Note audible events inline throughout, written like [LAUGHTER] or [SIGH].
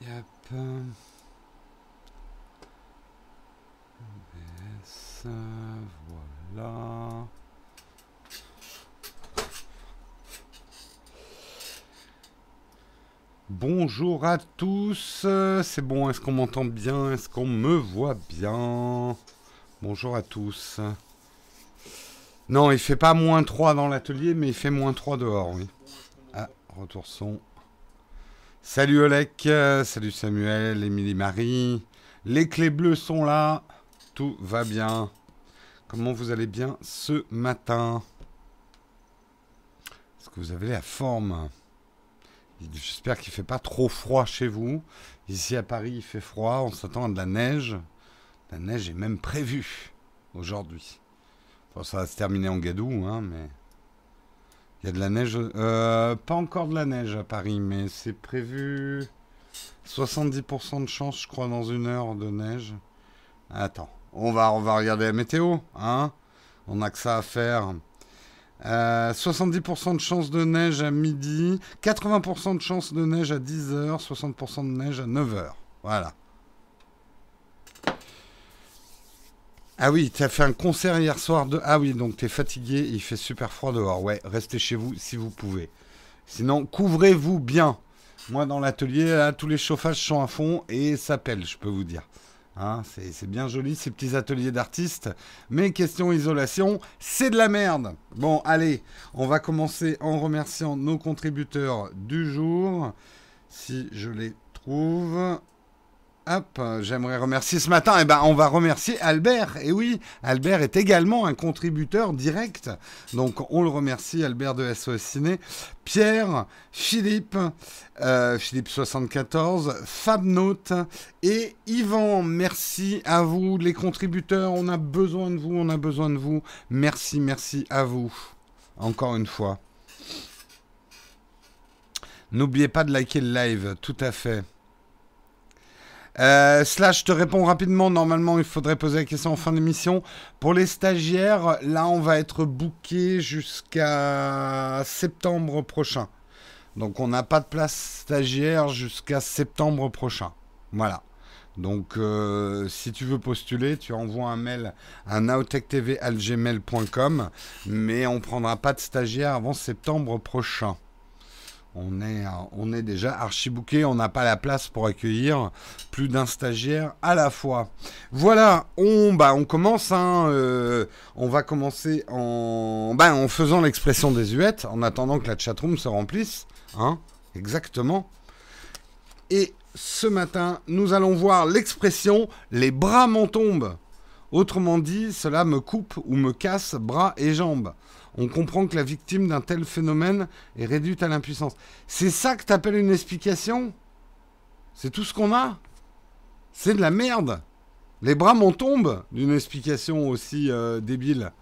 Yep. OBS, voilà. Bonjour à tous, c'est bon, est-ce qu'on m'entend bien Est-ce qu'on me voit bien? Bonjour à tous. Non, il fait pas moins 3 dans l'atelier, mais il fait moins 3 dehors, oui. Ah, retour son. Salut Olek, salut Samuel, Émilie Marie. Les clés bleues sont là, tout va bien. Comment vous allez bien ce matin? Est-ce que vous avez la forme? J'espère qu'il ne fait pas trop froid chez vous. Ici à Paris, il fait froid, on s'attend à de la neige. La neige est même prévue aujourd'hui. ça va se terminer en gadou, hein, mais... Il y a de la neige. Euh, pas encore de la neige à Paris, mais c'est prévu 70% de chance, je crois, dans une heure de neige. Attends, on va, on va regarder la météo, hein On n'a que ça à faire. 70% euh, de chance de neige à midi, 80% de chance de neige à 10h, 60% de neige à 9h. Voilà. Ah oui, tu as fait un concert hier soir de... Ah oui, donc tu es fatigué, il fait super froid dehors. Ouais, restez chez vous si vous pouvez. Sinon, couvrez-vous bien. Moi, dans l'atelier, tous les chauffages sont à fond et ça pèle, je peux vous dire. Hein, c'est bien joli ces petits ateliers d'artistes. Mais question isolation, c'est de la merde. Bon, allez, on va commencer en remerciant nos contributeurs du jour. Si je les trouve. J'aimerais remercier ce matin, eh ben, on va remercier Albert. Et oui, Albert est également un contributeur direct. Donc, on le remercie, Albert de SOS Ciné. Pierre, Philippe, euh, Philippe74, Fabnote et Yvan. Merci à vous, les contributeurs. On a besoin de vous, on a besoin de vous. Merci, merci à vous. Encore une fois. N'oubliez pas de liker le live, tout à fait. Euh, slash, je te réponds rapidement. Normalement, il faudrait poser la question en fin d'émission. Pour les stagiaires, là, on va être booké jusqu'à septembre prochain. Donc, on n'a pas de place stagiaire jusqu'à septembre prochain. Voilà. Donc, euh, si tu veux postuler, tu envoies un mail à nowtechtv.gmail.com, mais on prendra pas de stagiaire avant septembre prochain. On est, on est déjà archibooké, on n'a pas la place pour accueillir plus d'un stagiaire à la fois. Voilà, on, bah, on commence, hein, euh, on va commencer en, bah, en faisant l'expression des huettes, en attendant que la chatroom se remplisse. Hein, exactement. Et ce matin, nous allons voir l'expression les bras m'en tombent. Autrement dit, cela me coupe ou me casse bras et jambes on comprend que la victime d'un tel phénomène est réduite à l'impuissance. C'est ça que t'appelles une explication? C'est tout ce qu'on a? C'est de la merde Les bras m'en tombent d'une explication aussi euh, débile.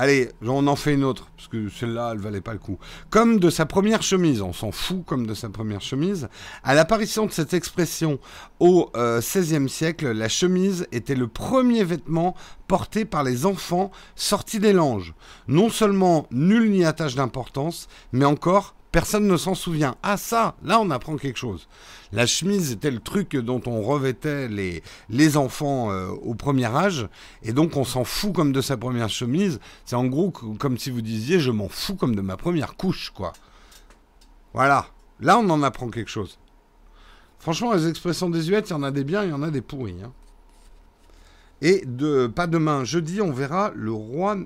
Allez, on en fait une autre, parce que celle-là, elle valait pas le coup. Comme de sa première chemise, on s'en fout comme de sa première chemise. À l'apparition de cette expression au XVIe euh, siècle, la chemise était le premier vêtement porté par les enfants sortis des langes. Non seulement nul n'y attache d'importance, mais encore personne ne s'en souvient. Ah ça, là on apprend quelque chose. La chemise était le truc dont on revêtait les, enfants euh, au premier âge, et donc on s'en fout comme de sa première chemise. C'est en gros comme si vous disiez je m'en fous comme de ma première couche, quoi. Voilà, là on en apprend quelque chose. Franchement, les expressions désuètes, il y en a des biens, il y en a des pourris. Hein. Et de, pas demain, jeudi, on verra le roi.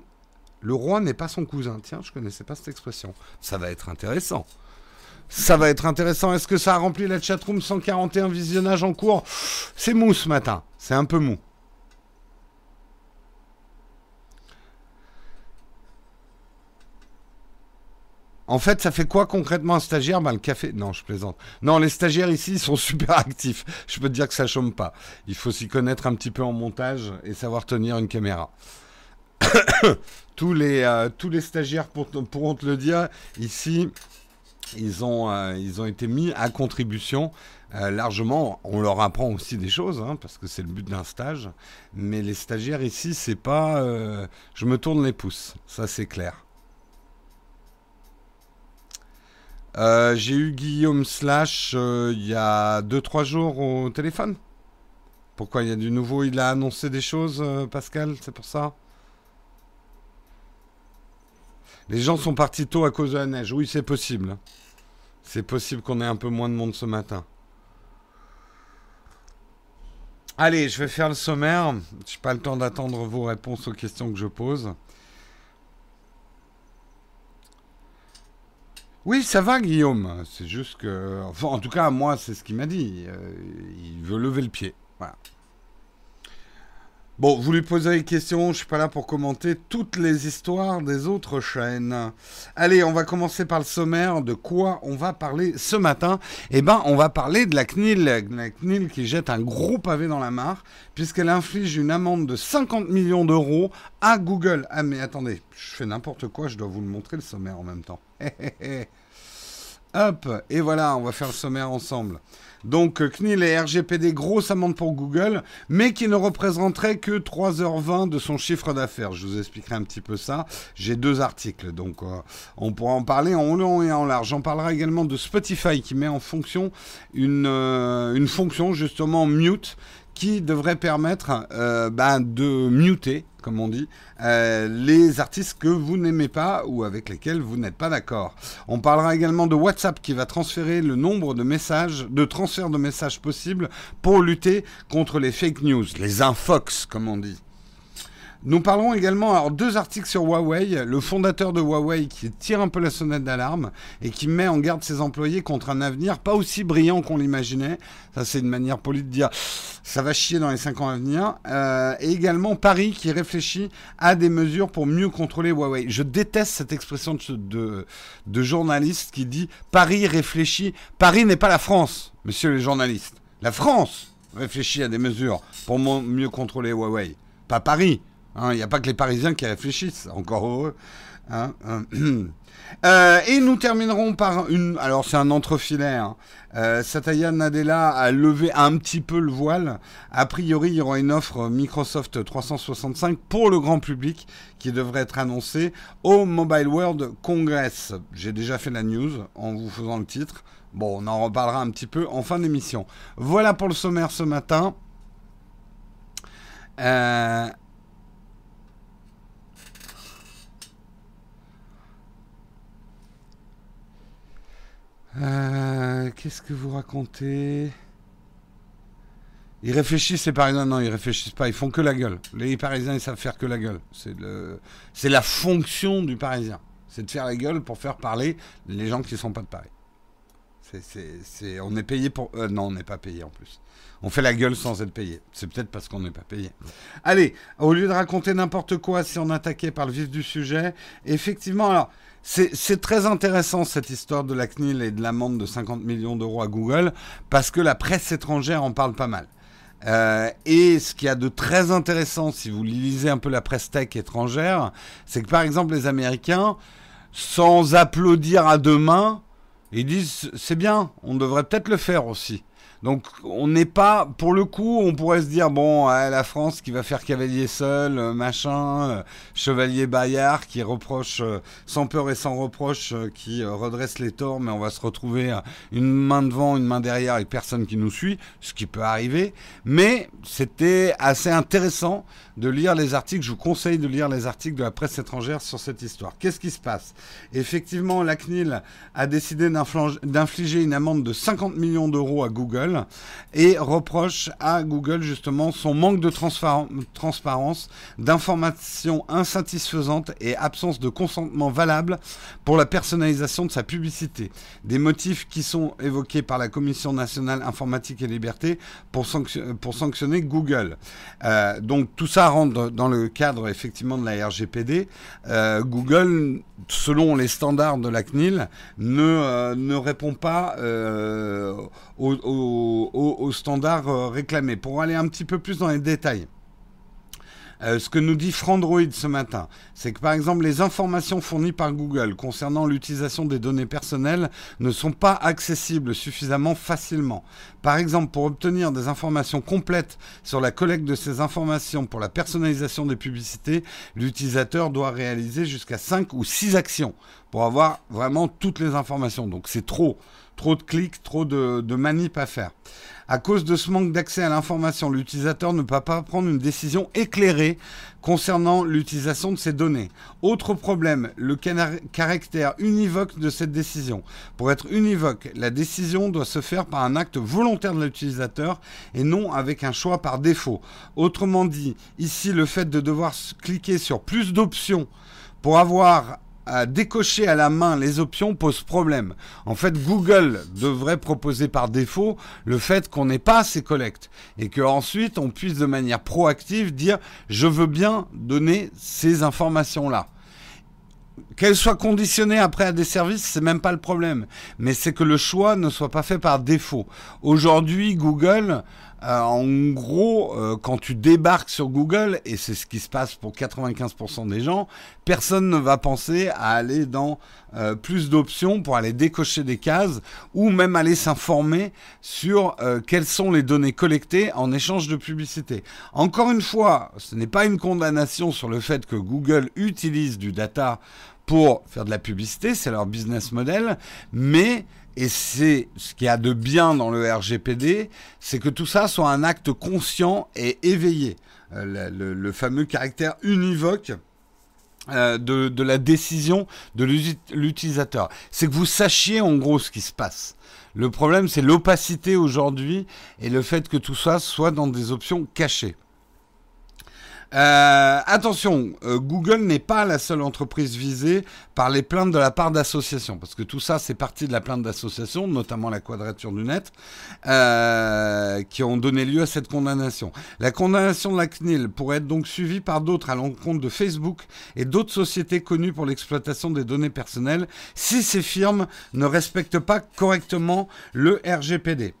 Le roi n'est pas son cousin. Tiens, je connaissais pas cette expression. Ça va être intéressant. Ça va être intéressant. Est-ce que ça a rempli la chatroom 141 visionnages en cours? C'est mou ce matin. C'est un peu mou. En fait, ça fait quoi concrètement un stagiaire? Ben, Le café. Non, je plaisante. Non, les stagiaires ici sont [LAUGHS] super actifs. Je peux te dire que ça chôme pas. Il faut s'y connaître un petit peu en montage et savoir tenir une caméra. [COUGHS] tous, les, euh, tous les stagiaires pourront te le dire. Ici, ils ont, euh, ils ont été mis à contribution euh, largement. On leur apprend aussi des choses, hein, parce que c'est le but d'un stage. Mais les stagiaires ici, c'est pas. Je me tourne les pouces, ça c'est clair. J'ai eu Guillaume Slash il y a 2-3 jours au téléphone. Pourquoi il y a du nouveau? Il a annoncé des choses, Pascal, c'est pour ça? Les gens sont partis tôt à cause de la neige. Oui, c'est possible. C'est possible qu'on ait un peu moins de monde ce matin. Allez, je vais faire le sommaire. Je n'ai pas le temps d'attendre vos réponses aux questions que je pose. Oui, ça va, Guillaume. C'est juste que. Enfin, en tout cas, moi, c'est ce qu'il m'a dit. Euh, il veut lever le pied. Voilà. Bon, vous lui posez des questions, je suis pas là pour commenter toutes les histoires des autres chaînes. Allez, on va commencer par le sommaire. De quoi on va parler ce matin? Eh ben, on va parler de la CNIL. La CNIL qui jette un gros pavé dans la mare, puisqu'elle inflige une amende de 50 millions d'euros à Google. Ah, mais attendez, je fais n'importe quoi, je dois vous le montrer le sommaire en même temps. [LAUGHS] Hop, et voilà, on va faire le sommaire ensemble. Donc CNIL et RGPD, grosse amende pour Google, mais qui ne représenterait que 3h20 de son chiffre d'affaires. Je vous expliquerai un petit peu ça. J'ai deux articles, donc euh, on pourra en parler en long et en large. J'en parlerai également de Spotify qui met en fonction une, euh, une fonction justement mute qui devrait permettre euh, ben, de muter, comme on dit, euh, les artistes que vous n'aimez pas ou avec lesquels vous n'êtes pas d'accord. On parlera également de WhatsApp qui va transférer le nombre de messages, de transferts de messages possibles pour lutter contre les fake news, les infox, comme on dit. Nous parlerons également, alors deux articles sur Huawei, le fondateur de Huawei qui tire un peu la sonnette d'alarme et qui met en garde ses employés contre un avenir pas aussi brillant qu'on l'imaginait. Ça c'est une manière polie de dire ça va chier dans les cinq ans à venir. Euh, et également Paris qui réfléchit à des mesures pour mieux contrôler Huawei. Je déteste cette expression de journaliste qui dit Paris réfléchit. Paris n'est pas la France, monsieur les journalistes. La France réfléchit à des mesures pour mieux contrôler Huawei. Pas Paris. Hein, il n'y a pas que les Parisiens qui réfléchissent, encore heureux. Hein, hein. [CLEARS THROAT] Euh, et nous terminerons par une. Alors, c'est un entrefilet. Euh, Satya Nadella a levé un petit peu le voile. A priori, il y aura une offre Microsoft 365 pour le grand public qui devrait être annoncée au Mobile World Congress. J'ai déjà fait la news en vous faisant le titre. Bon, on en reparlera un petit peu en fin d'émission. Voilà pour le sommaire ce matin. Euh, Euh, qu'est-ce que vous racontez? Ils réfléchissent, les Parisiens Non, ils réfléchissent pas. Ils font que la gueule. Les Parisiens, ils savent faire que la gueule. C'est le... la fonction du Parisien. C'est de faire la gueule pour faire parler les gens qui ne sont pas de Paris. C'est, On est payé pour... Euh, non, on n'est pas payé en plus. On fait la gueule sans être payé. C'est peut-être parce qu'on n'est pas payé. Allez, au lieu de raconter n'importe quoi, si on attaquait par le vif du sujet, effectivement, alors... C'est très intéressant cette histoire de la CNIL et de l'amende de 50 millions d'euros à Google parce que la presse étrangère en parle pas mal. Euh, et ce qu'il y a de très intéressant, si vous lisez un peu la presse tech étrangère, c'est que par exemple les Américains, sans applaudir à deux mains, ils disent c'est bien, on devrait peut-être le faire aussi. Donc on n'est pas, pour le coup, on pourrait se dire, bon, la France qui va faire cavalier seul, euh, machin, euh, chevalier Bayard qui reproche euh, sans peur et sans reproche, qui redresse les torts, mais on va se retrouver une main devant, une main derrière et personne qui nous suit, ce qui peut arriver. Mais c'était assez intéressant de lire les articles. Je vous conseille de lire les articles de la presse étrangère sur cette histoire. Qu'est-ce qui se passe? Effectivement, la CNIL a décidé d'infliger une amende de 50 millions d'euros à Google et reproche à Google justement son manque de transparence, d'informations insatisfaisantes et absence de consentement valable pour la personnalisation de sa publicité. Des motifs qui sont évoqués par la Commission nationale informatique et liberté pour, sanctionner Google. Euh, donc tout ça rentre dans le cadre effectivement de la RGPD. Euh, Google, selon les standards de la CNIL, ne, euh, répond pas euh, aux, standards réclamés. Pour aller un petit peu plus dans les détails. Euh, ce que nous dit Frandroid ce matin, c'est que par exemple les informations fournies par Google concernant l'utilisation des données personnelles ne sont pas accessibles suffisamment facilement. Par exemple, pour obtenir des informations complètes sur la collecte de ces informations pour la personnalisation des publicités, l'utilisateur doit réaliser jusqu'à 5 ou 6 actions pour avoir vraiment toutes les informations. Donc c'est trop, trop de clics, trop de, de manip à faire. À cause de ce manque d'accès à l'information, l'utilisateur ne peut pas prendre une décision éclairée concernant l'utilisation de ces données. Autre problème, le caractère univoque de cette décision. Pour être univoque, la décision doit se faire par un acte volontaire de l'utilisateur et non avec un choix par défaut. Autrement dit, ici, le fait de devoir cliquer sur plus d'options pour avoir à décocher à la main les options pose problème. En fait, Google devrait proposer par défaut le fait qu'on n'ait pas ces collectes et qu'ensuite on puisse de manière proactive dire je veux bien donner ces informations-là. Qu'elles soient conditionnées après à des services, c'est même pas le problème. Mais c'est que le choix ne soit pas fait par défaut. Aujourd'hui, Google euh, en gros, euh, quand tu débarques sur Google, et c'est ce qui se passe pour 95% des gens, personne ne va penser à aller dans euh, plus d'options pour aller décocher des cases ou même aller s'informer sur quelles sont les données collectées en échange de publicité. Encore une fois, ce n'est pas une condamnation sur le fait que Google utilise du data pour faire de la publicité, c'est leur business model, mais et c'est ce qu'il y a de bien dans le RGPD, c'est que tout ça soit un acte conscient et éveillé. Euh, le, fameux caractère univoque euh, de, de, la décision de l'utilisateur. C'est que vous sachiez en gros ce qui se passe. Le problème, c'est l'opacité aujourd'hui et le fait que tout ça soit dans des options cachées. Euh, attention, euh, Google n'est pas la seule entreprise visée par les plaintes de la part d'associations, parce que tout ça, c'est parti de la plainte d'associations, notamment la Quadrature du Net, euh, qui ont donné lieu à cette condamnation. La condamnation de la CNIL pourrait être donc suivie par d'autres à l'encontre de Facebook et d'autres sociétés connues pour l'exploitation des données personnelles si ces firmes ne respectent pas correctement le RGPD.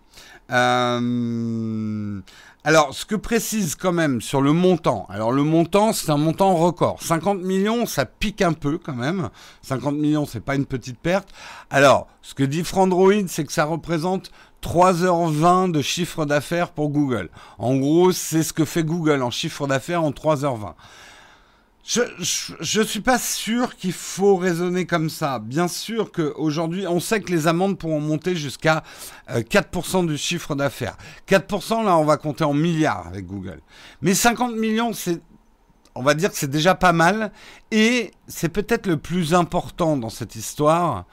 Alors, ce que précise quand même sur le montant, alors le montant, c'est un montant record. 50 millions, ça pique un peu quand même. 50 millions, c'est pas une petite perte. Alors, ce que dit Frandroid, c'est que ça représente 3h20 de chiffre d'affaires pour Google. En gros, c'est ce que fait Google en chiffre d'affaires en 3h20. Je ne suis pas sûr qu'il faut raisonner comme ça. Bien sûr qu'aujourd'hui, on sait que les amendes pourront monter jusqu'à 4% euh, du chiffre d'affaires. 4%, là, on va compter en milliards avec Google. Mais 50 millions, c'est, on va dire que c'est déjà pas mal. Et c'est peut-être le plus important dans cette histoire,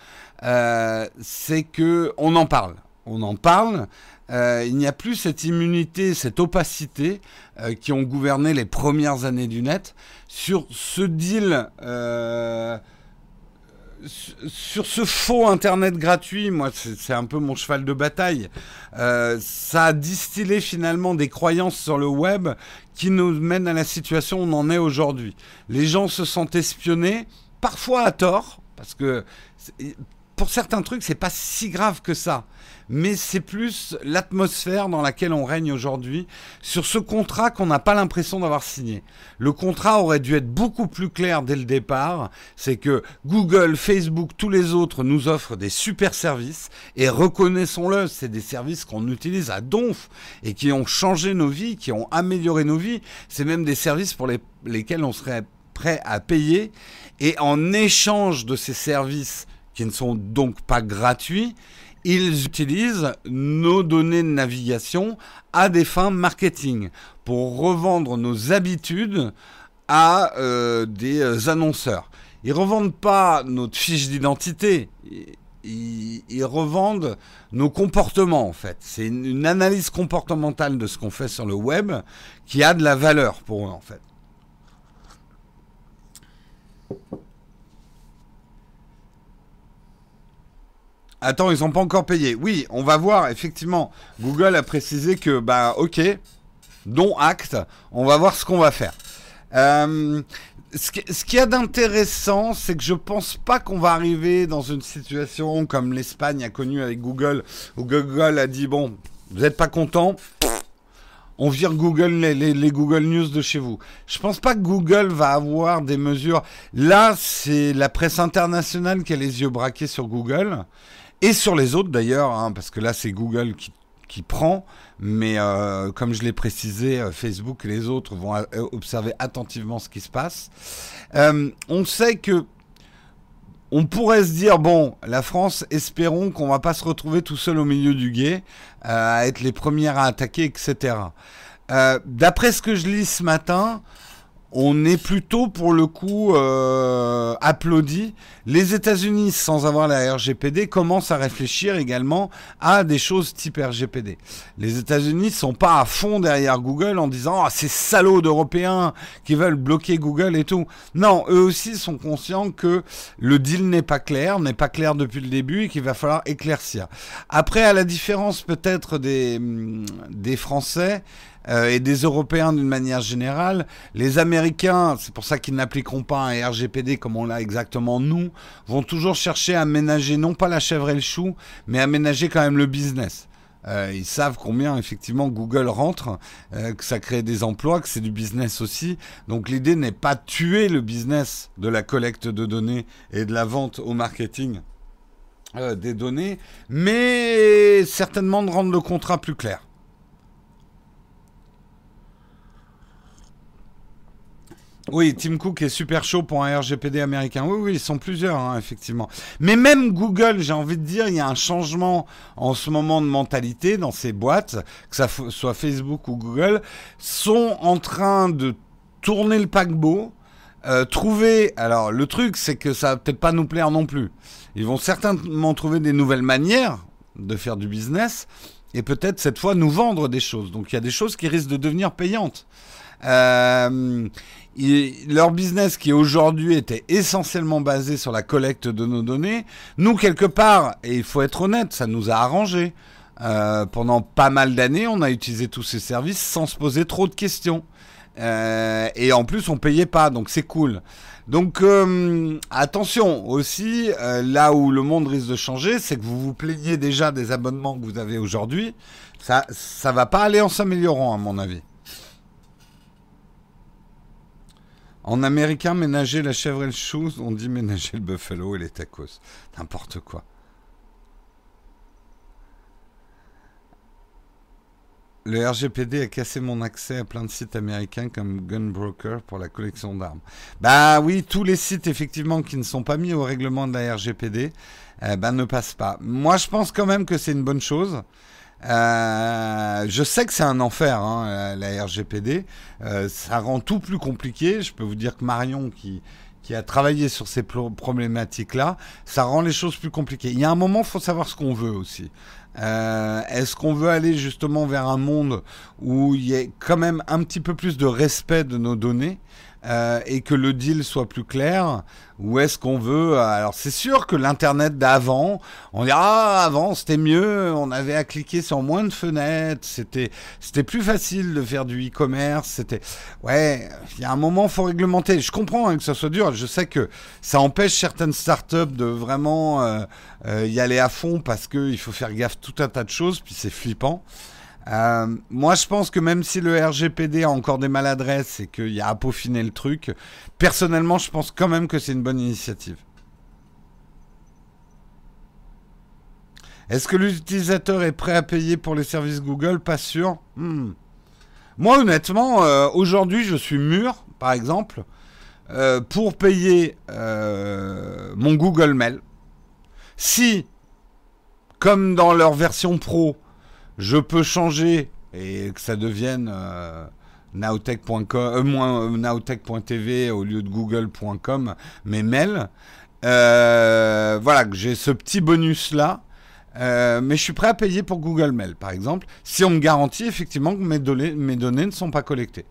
euh, c'est que on en parle. On en parle. Euh, il n'y a plus cette immunité, cette opacité euh, qui ont gouverné les premières années du net sur ce deal. Euh, sur ce faux Internet gratuit, moi, c'est un peu mon cheval de bataille. ça a distillé finalement des croyances sur le web qui nous mènent à la situation où on en est aujourd'hui. Les gens se sentent espionnés, parfois à tort, parce que pour certains trucs, c'est pas si grave que ça mais c'est plus l'atmosphère dans laquelle on règne aujourd'hui sur ce contrat qu'on n'a pas l'impression d'avoir signé. Le contrat aurait dû être beaucoup plus clair dès le départ, c'est que Google, Facebook, tous les autres nous offrent des super services et reconnaissons-le, c'est des services qu'on utilise à donf et qui ont changé nos vies, qui ont amélioré nos vies, c'est même des services pour lesquels on serait prêt à payer et en échange de ces services qui ne sont donc pas gratuits, ils utilisent nos données de navigation à des fins marketing pour revendre nos habitudes à euh, des euh, annonceurs. Ils revendent pas notre fiche d'identité. Ils, revendent nos comportements en fait. C'est une, une analyse comportementale de ce qu'on fait sur le web qui a de la valeur pour eux en fait. Attends, ils sont pas encore payés. Oui, on va voir, effectivement. Google a précisé que, bah, ok, dont acte, on va voir ce qu'on va faire. Euh, ce qu'il y a d'intéressant, c'est que je pense pas qu'on va arriver dans une situation comme l'Espagne a connu avec Google, où Google a dit, bon, vous n'êtes pas content, on vire Google les, Google News de chez vous. Je pense pas que Google va avoir des mesures. Là, c'est la presse internationale qui a les yeux braqués sur Google et sur les autres d'ailleurs, hein, parce que là c'est Google qui, qui prend, mais euh, comme je l'ai précisé, euh, Facebook et les autres vont euh, observer attentivement ce qui se passe. on sait que on pourrait se dire bon, la France, espérons qu'on va pas se retrouver tout seul au milieu du guet, à être les premières à attaquer, etc. D'après ce que je lis ce matin, on est plutôt pour le coup euh, applaudi. Les États-Unis, sans avoir la RGPD, commencent à réfléchir également à des choses type RGPD. Les États-Unis sont pas à fond derrière Google en disant ah ces salauds d'Européens qui veulent bloquer Google et tout. Non, eux aussi sont conscients que le deal n'est pas clair, n'est pas clair depuis le début et qu'il va falloir éclaircir. Après, à la différence peut-être des des Français, euh, et des Européens d'une manière générale. Les Américains, c'est pour ça qu'ils n'appliqueront pas un RGPD comme on l'a exactement nous, vont toujours chercher à ménager non pas la chèvre et le chou, mais à ménager quand même le business. Euh, ils savent combien effectivement Google rentre, euh, que ça crée des emplois, que c'est du business aussi. Donc l'idée n'est pas de tuer le business de la collecte de données et de la vente au marketing des données, mais certainement de rendre le contrat plus clair. Oui, Tim Cook est super chaud pour un RGPD américain. Oui, oui, ils sont plusieurs, hein, effectivement. Mais même Google, j'ai envie de dire, il y a un changement en ce moment de mentalité dans ces boîtes, que ça soit Facebook ou Google, sont en train de tourner le paquebot, euh, trouver. Alors, le truc, c'est que ça va peut-être pas nous plaire non plus. Ils vont certainement trouver des nouvelles manières de faire du business et peut-être cette fois nous vendre des choses. Donc, il y a des choses qui risquent de devenir payantes. Euh, leur business qui aujourd'hui était essentiellement basé sur la collecte de nos données, nous quelque part, et il faut être honnête, ça nous a arrangé. Euh, pendant pas mal d'années, on a utilisé tous ces services sans se poser trop de questions. Euh, et en plus, on payait pas, donc c'est cool. Donc euh, attention aussi, là où le monde risque de changer, c'est que vous vous plaignez déjà des abonnements que vous avez aujourd'hui. Ça, ça va pas aller en s'améliorant, à mon avis. En américain, ménager la chèvre et le chou, on dit ménager le buffalo et les tacos. N'importe quoi. Le RGPD a cassé mon accès à plein de sites américains comme Gunbroker pour la collection d'armes. Bah oui, tous les sites effectivement qui ne sont pas mis au règlement de la RGPD, eh ben, ne passent pas. Moi, je pense quand même que c'est une bonne chose. Euh, je sais que c'est un enfer, hein, la, RGPD. Euh, ça rend tout plus compliqué. Je peux vous dire que Marion, qui, qui a travaillé sur ces problématiques-là, ça rend les choses plus compliquées. Il y a un moment, il faut savoir ce qu'on veut aussi. Euh, Est-ce qu'on veut aller justement vers un monde où il y ait quand même un petit peu plus de respect de nos données? Euh, et que le deal soit plus clair Ou est-ce qu'on veut... Euh, alors c'est sûr que l'Internet d'avant, on dira ah, avant c'était mieux, on avait à cliquer sur moins de fenêtres, c'était c'était plus facile de faire du e-commerce, c'était... Ouais, il y a un moment, faut réglementer. Je comprends hein, que ça soit dur, je sais que ça empêche certaines startups de vraiment euh, y aller à fond parce qu'il faut faire gaffe tout un tas de choses, puis c'est flippant. Euh, moi, je pense que même si le RGPD a encore des maladresses et qu'il y a à peaufiner le truc, personnellement, je pense quand même que c'est une bonne initiative. Est-ce que l'utilisateur est prêt à payer pour les services Google? Pas sûr. Hmm. Moi, honnêtement, euh, aujourd'hui, je suis mûr, par exemple, euh, pour payer mon Google Mail. Si, comme dans leur version pro, je peux changer et que ça devienne euh, nowtech.tv euh, au lieu de google.com mes mails. Euh, voilà, que j'ai ce petit bonus là. mais je suis prêt à payer pour Google Mail, par exemple, si on me garantit effectivement que mes données, ne sont pas collectées.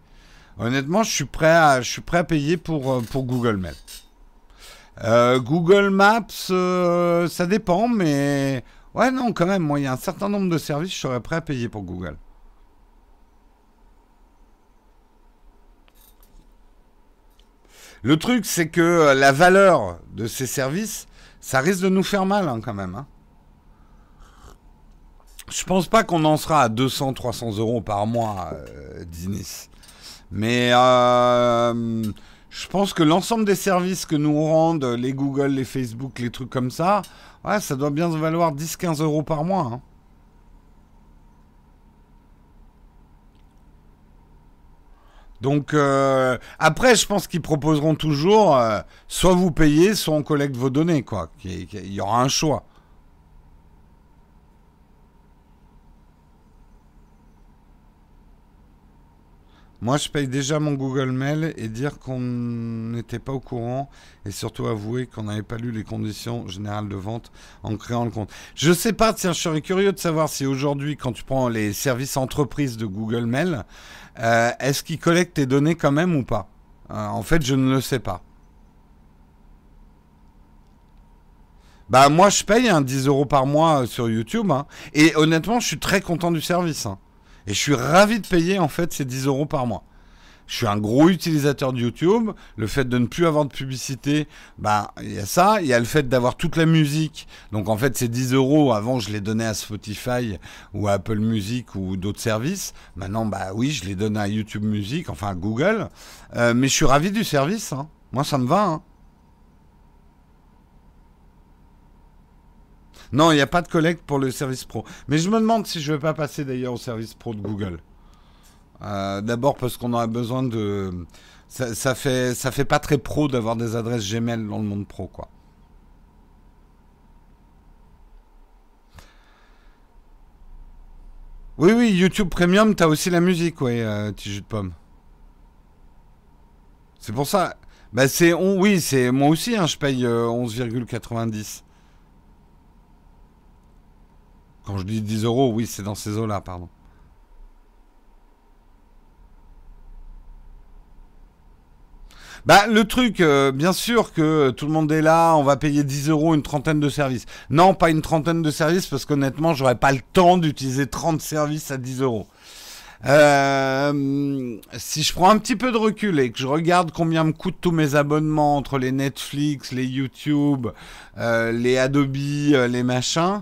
Honnêtement, je suis prêt à, payer pour, pour Google Mail. Google Maps, ça dépend, mais Ouais, non, quand même, moi, il y a un certain nombre de services, je serais prêt à payer pour Google. Le truc, c'est que la valeur de ces services, ça risque de nous faire mal hein, quand même. Hein. Je pense pas qu'on en sera à 200, 300 euros par mois, euh, Dinis. Mais euh, je pense que l'ensemble des services que nous rendent les Google, les Facebook, les trucs comme ça, ouais, ça doit bien se valoir 10-15 euros par mois. Hein. Donc euh, après, je pense qu'ils proposeront toujours euh, soit vous payez, soit on collecte vos données, quoi. Il y aura un choix. Moi, je paye déjà mon Google Mail et dire qu'on n'était pas au courant et surtout avouer qu'on n'avait pas lu les conditions générales de vente en créant le compte. Je sais pas, tiens, je serais curieux de savoir si aujourd'hui, quand tu prends les services entreprises de Google Mail, euh, est-ce qu'ils collectent tes données quand même ou pas? Euh, En fait, je ne le sais pas. Bah moi, je paye un 10 euros par mois sur YouTube hein. et honnêtement, je suis très content du service. Hein. Et je suis ravi de payer en fait ces 10 euros par mois. Je suis un gros utilisateur de YouTube. Le fait de ne plus avoir de publicité, bah, il y a ça. Il y a le fait d'avoir toute la musique. Donc, en fait, ces 10 euros, avant, je les donnais à Spotify ou à Apple Music ou d'autres services. Maintenant, bah oui, je les donne à YouTube Music, enfin à Google. Euh, mais je suis ravi du service. Hein. Moi, ça me va. Hein. Non, il n'y a pas de collecte pour le service pro. Mais je me demande si je ne vais pas passer d'ailleurs au service pro de Google. Euh, d'abord parce qu'on aurait besoin de... Ça, fait, ça fait pas très pro d'avoir des adresses Gmail dans le monde pro, quoi. Oui, oui, YouTube Premium, t'as aussi la musique, ouais, euh, petit jus de pomme. C'est pour ça. Bah, c'est... oui, c'est... Moi aussi, hein, je paye 11,90. Euh, Quand je dis 10 euros, oui, c'est dans ces eaux-là, pardon. Bah, le truc, euh, bien sûr que tout le monde est là, on va payer 10 euros une trentaine de services. Non, pas une trentaine de services, parce qu'honnêtement, j'aurais pas le temps d'utiliser 30 services à 10 euros. Euh, si je prends un petit peu de recul et que je regarde combien me coûtent tous mes abonnements entre les Netflix, les YouTube, euh, les Adobe, les machins,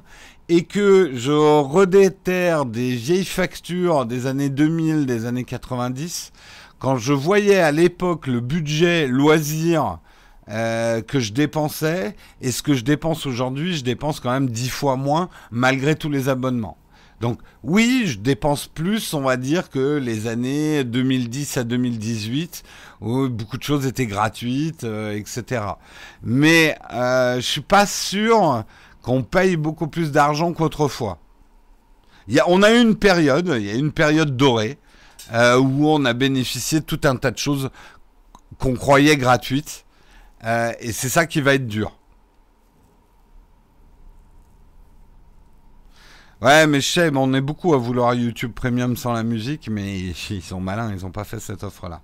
et que je redéterre des vieilles factures des années 2000, des années 90, quand je voyais à l'époque le budget loisir euh, que je dépensais et ce que je dépense aujourd'hui, je dépense quand même dix fois moins malgré tous les abonnements. Donc oui, je dépense plus, on va dire, que les années 2010 à 2018, où beaucoup de choses étaient gratuites, euh, etc. Mais euh, je suis pas sûr qu'on paye beaucoup plus d'argent qu'autrefois. on a eu une période, il y a une période dorée, euh, où on a bénéficié de tout un tas de choses qu'on croyait gratuites. Euh, et c'est ça qui va être dur. Ouais, mais je sais, on est beaucoup à vouloir YouTube Premium sans la musique, mais [LAUGHS] ils sont malins, ils n'ont pas fait cette offre-là.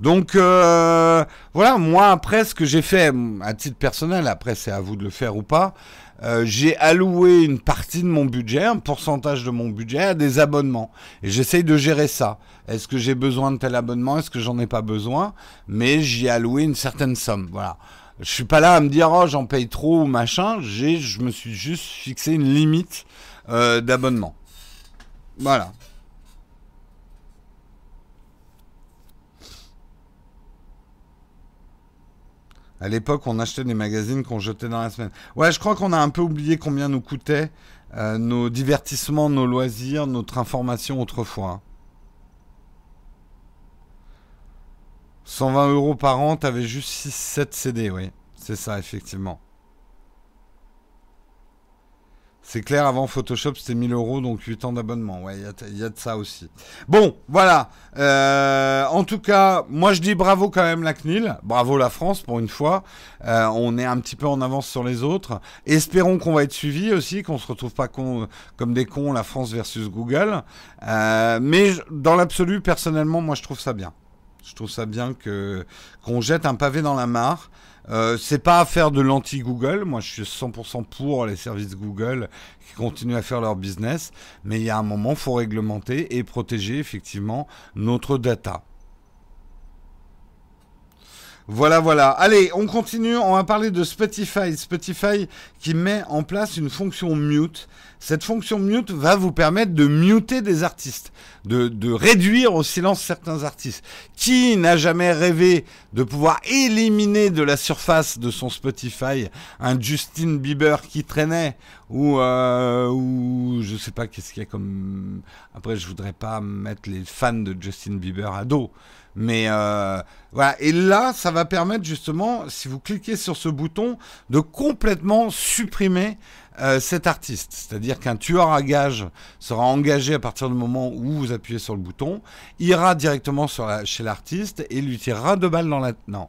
Donc euh, voilà, moi après ce que j'ai fait à titre personnel, après c'est à vous de le faire ou pas, euh, j'ai alloué une partie de mon budget, un pourcentage de mon budget à des abonnements. Et j'essaye de gérer ça. Est-ce que j'ai besoin de tel abonnement? Est-ce que j'en ai pas besoin? Mais j'y ai alloué une certaine somme. Voilà. Je suis pas là à me dire oh j'en paye trop ou machin. J'ai, je me suis juste fixé une limite euh, d'abonnement. Voilà. À l'époque, on achetait des magazines qu'on jetait dans la semaine. Ouais, je crois qu'on a un peu oublié combien nous coûtaient euh, nos divertissements, nos loisirs, notre information autrefois. 120 euros par an, t'avais juste 6-7 CD, oui. C'est ça, effectivement. C'est clair, avant Photoshop, c'était 1000 euros, donc 8 ans d'abonnement. Ouais, il y, a de ça aussi. Bon, voilà. Euh, en tout cas, moi, je dis bravo quand même la CNIL. Bravo la France, pour une fois. Euh, on est un petit peu en avance sur les autres. Espérons qu'on va être suivi aussi, qu'on se retrouve pas comme des cons, la France versus Google. Euh, mais dans l'absolu, personnellement, moi, je trouve ça bien. Je trouve ça bien que qu'on jette un pavé dans la mare. Euh, c'est pas à faire de l'anti-Google. Moi, je suis 100% pour les services Google qui continuent à faire leur business. Mais il y a un moment, faut réglementer et protéger effectivement notre data. Voilà, voilà. Allez, on continue. On va parler de Spotify. Spotify qui met en place une fonction mute. Cette fonction mute va vous permettre de muter des artistes, de, de réduire au silence certains artistes. Qui n'a jamais rêvé de pouvoir éliminer de la surface de son Spotify un Justin Bieber qui traînait ou euh, ou je sais pas qu'est-ce qu'il y a comme après je voudrais pas mettre les fans de Justin Bieber à dos mais euh, voilà. Et là, ça va permettre justement, si vous cliquez sur ce bouton, de complètement supprimer euh, cet artiste. C'est-à-dire qu'un tueur à gage sera engagé à partir du moment où vous appuyez sur le bouton, ira directement sur chez l'artiste et lui tirera deux balles dans la... Non.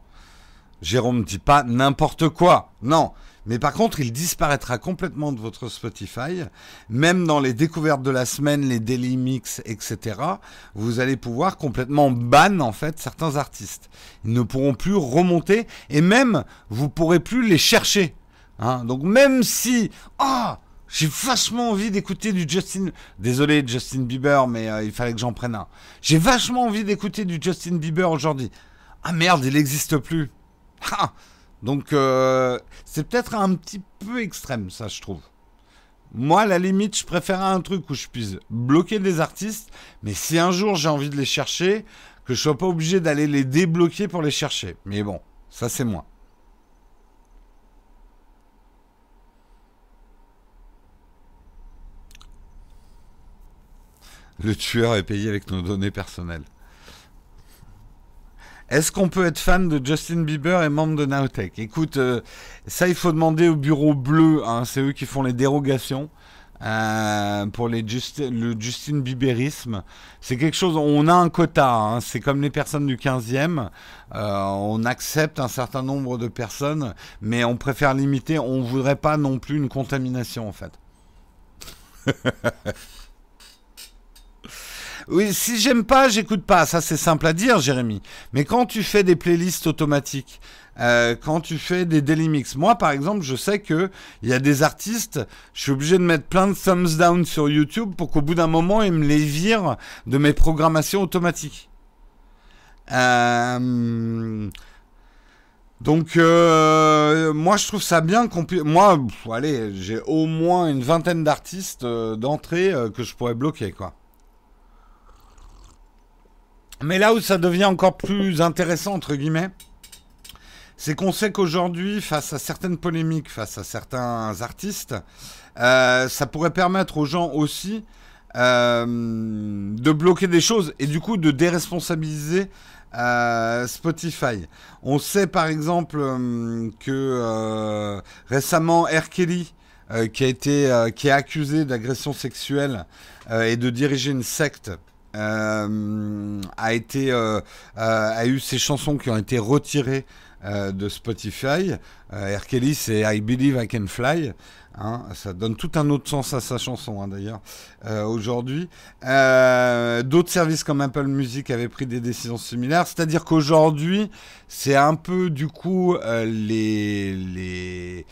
Jérôme ne dit pas n'importe quoi. Non. Mais par contre, il disparaîtra complètement de votre Spotify. Même dans les découvertes de la semaine, les daily mix, etc. Vous allez pouvoir complètement ban, en fait, certains artistes. Ils ne pourront plus remonter et même, vous pourrez plus les chercher. Hein. Donc même si, ah, j'ai vachement envie d'écouter du Justin. Désolé, Justin Bieber, mais euh, il fallait que j'en prenne un. J'ai vachement envie d'écouter du Justin Bieber aujourd'hui. Ah merde, il n'existe plus. Ah donc euh, c'est peut-être un petit peu extrême, ça je trouve. Moi, à la limite, je préfère un truc où je puisse bloquer des artistes, mais si un jour j'ai envie de les chercher, que je sois pas obligé d'aller les débloquer pour les chercher. Mais bon, ça c'est moi. Le tueur est payé avec nos données personnelles. Est-ce qu'on peut être fan de Justin Bieber et membre de Nowtech? Écoute, euh, ça il faut demander au bureau bleu, hein, c'est eux qui font les dérogations. Euh, pour le Justin Bieberisme, c'est quelque chose, on a un quota, hein, c'est comme les personnes du 15e, euh, on accepte un certain nombre de personnes, mais on préfère limiter, on voudrait pas non plus une contamination en fait. [LAUGHS] Oui, si j'aime pas, j'écoute pas. Ça, c'est simple à dire, Jérémy. Mais quand tu fais des playlists automatiques, euh, quand tu fais des daily mix, moi, par exemple, je sais que il y a des artistes, je suis obligé de mettre plein de thumbs down sur YouTube pour qu'au bout d'un moment, ils me les virent de mes programmations automatiques. Euh... Donc euh, moi je trouve ça bien qu'on puisse... Moi, allez, j'ai au moins une vingtaine d'artistes d'entrée que je pourrais bloquer quoi. Mais là où ça devient encore plus intéressant, entre guillemets, c'est qu'on sait qu'aujourd'hui, face à certaines polémiques, face à certains artistes, euh, ça pourrait permettre aux gens aussi euh, de bloquer des choses et du coup de déresponsabiliser euh, Spotify. On sait par exemple que récemment R. Kelly, qui a été qui est accusé d'agression sexuelle et de diriger une secte euh, a été euh, euh, a eu ses chansons qui ont été retirées de Spotify. R. Kelly, c'est I Believe I Can Fly. Hein, ça donne tout un autre sens à sa chanson hein, d'ailleurs aujourd'hui. D'autres services comme Apple Music avaient pris des décisions similaires, c'est-à-dire qu'aujourd'hui c'est un peu du coup les, les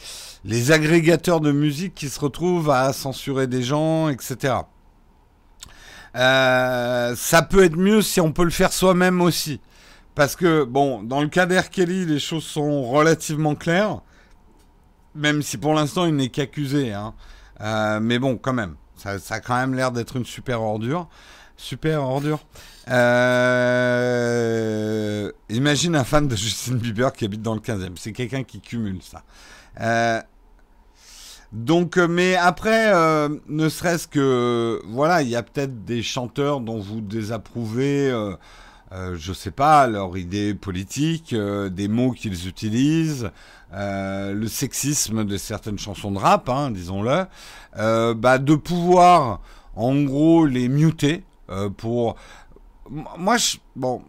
les agrégateurs de musique qui se retrouvent à censurer des gens, etc. Euh, ça peut être mieux si on peut le faire soi-même aussi. Parce que, bon, dans le cas d'Air Kelly, les choses sont relativement claires. Même si pour l'instant, il n'est qu'accusé. Hein. Euh, mais bon, quand même. Ça, a quand même l'air d'être une super ordure. Super ordure. Euh, imagine un fan de Justin Bieber qui habite dans le 15e. C'est quelqu'un qui cumule ça. Donc, euh, mais après, euh, ne serait-ce que, voilà, il y a peut-être des chanteurs dont vous désapprouvez, euh, je sais pas, leur idée politique, des mots qu'ils utilisent, le sexisme de certaines chansons de rap, hein, disons-le, bah, de pouvoir, en gros, les muter pour. Moi, bon.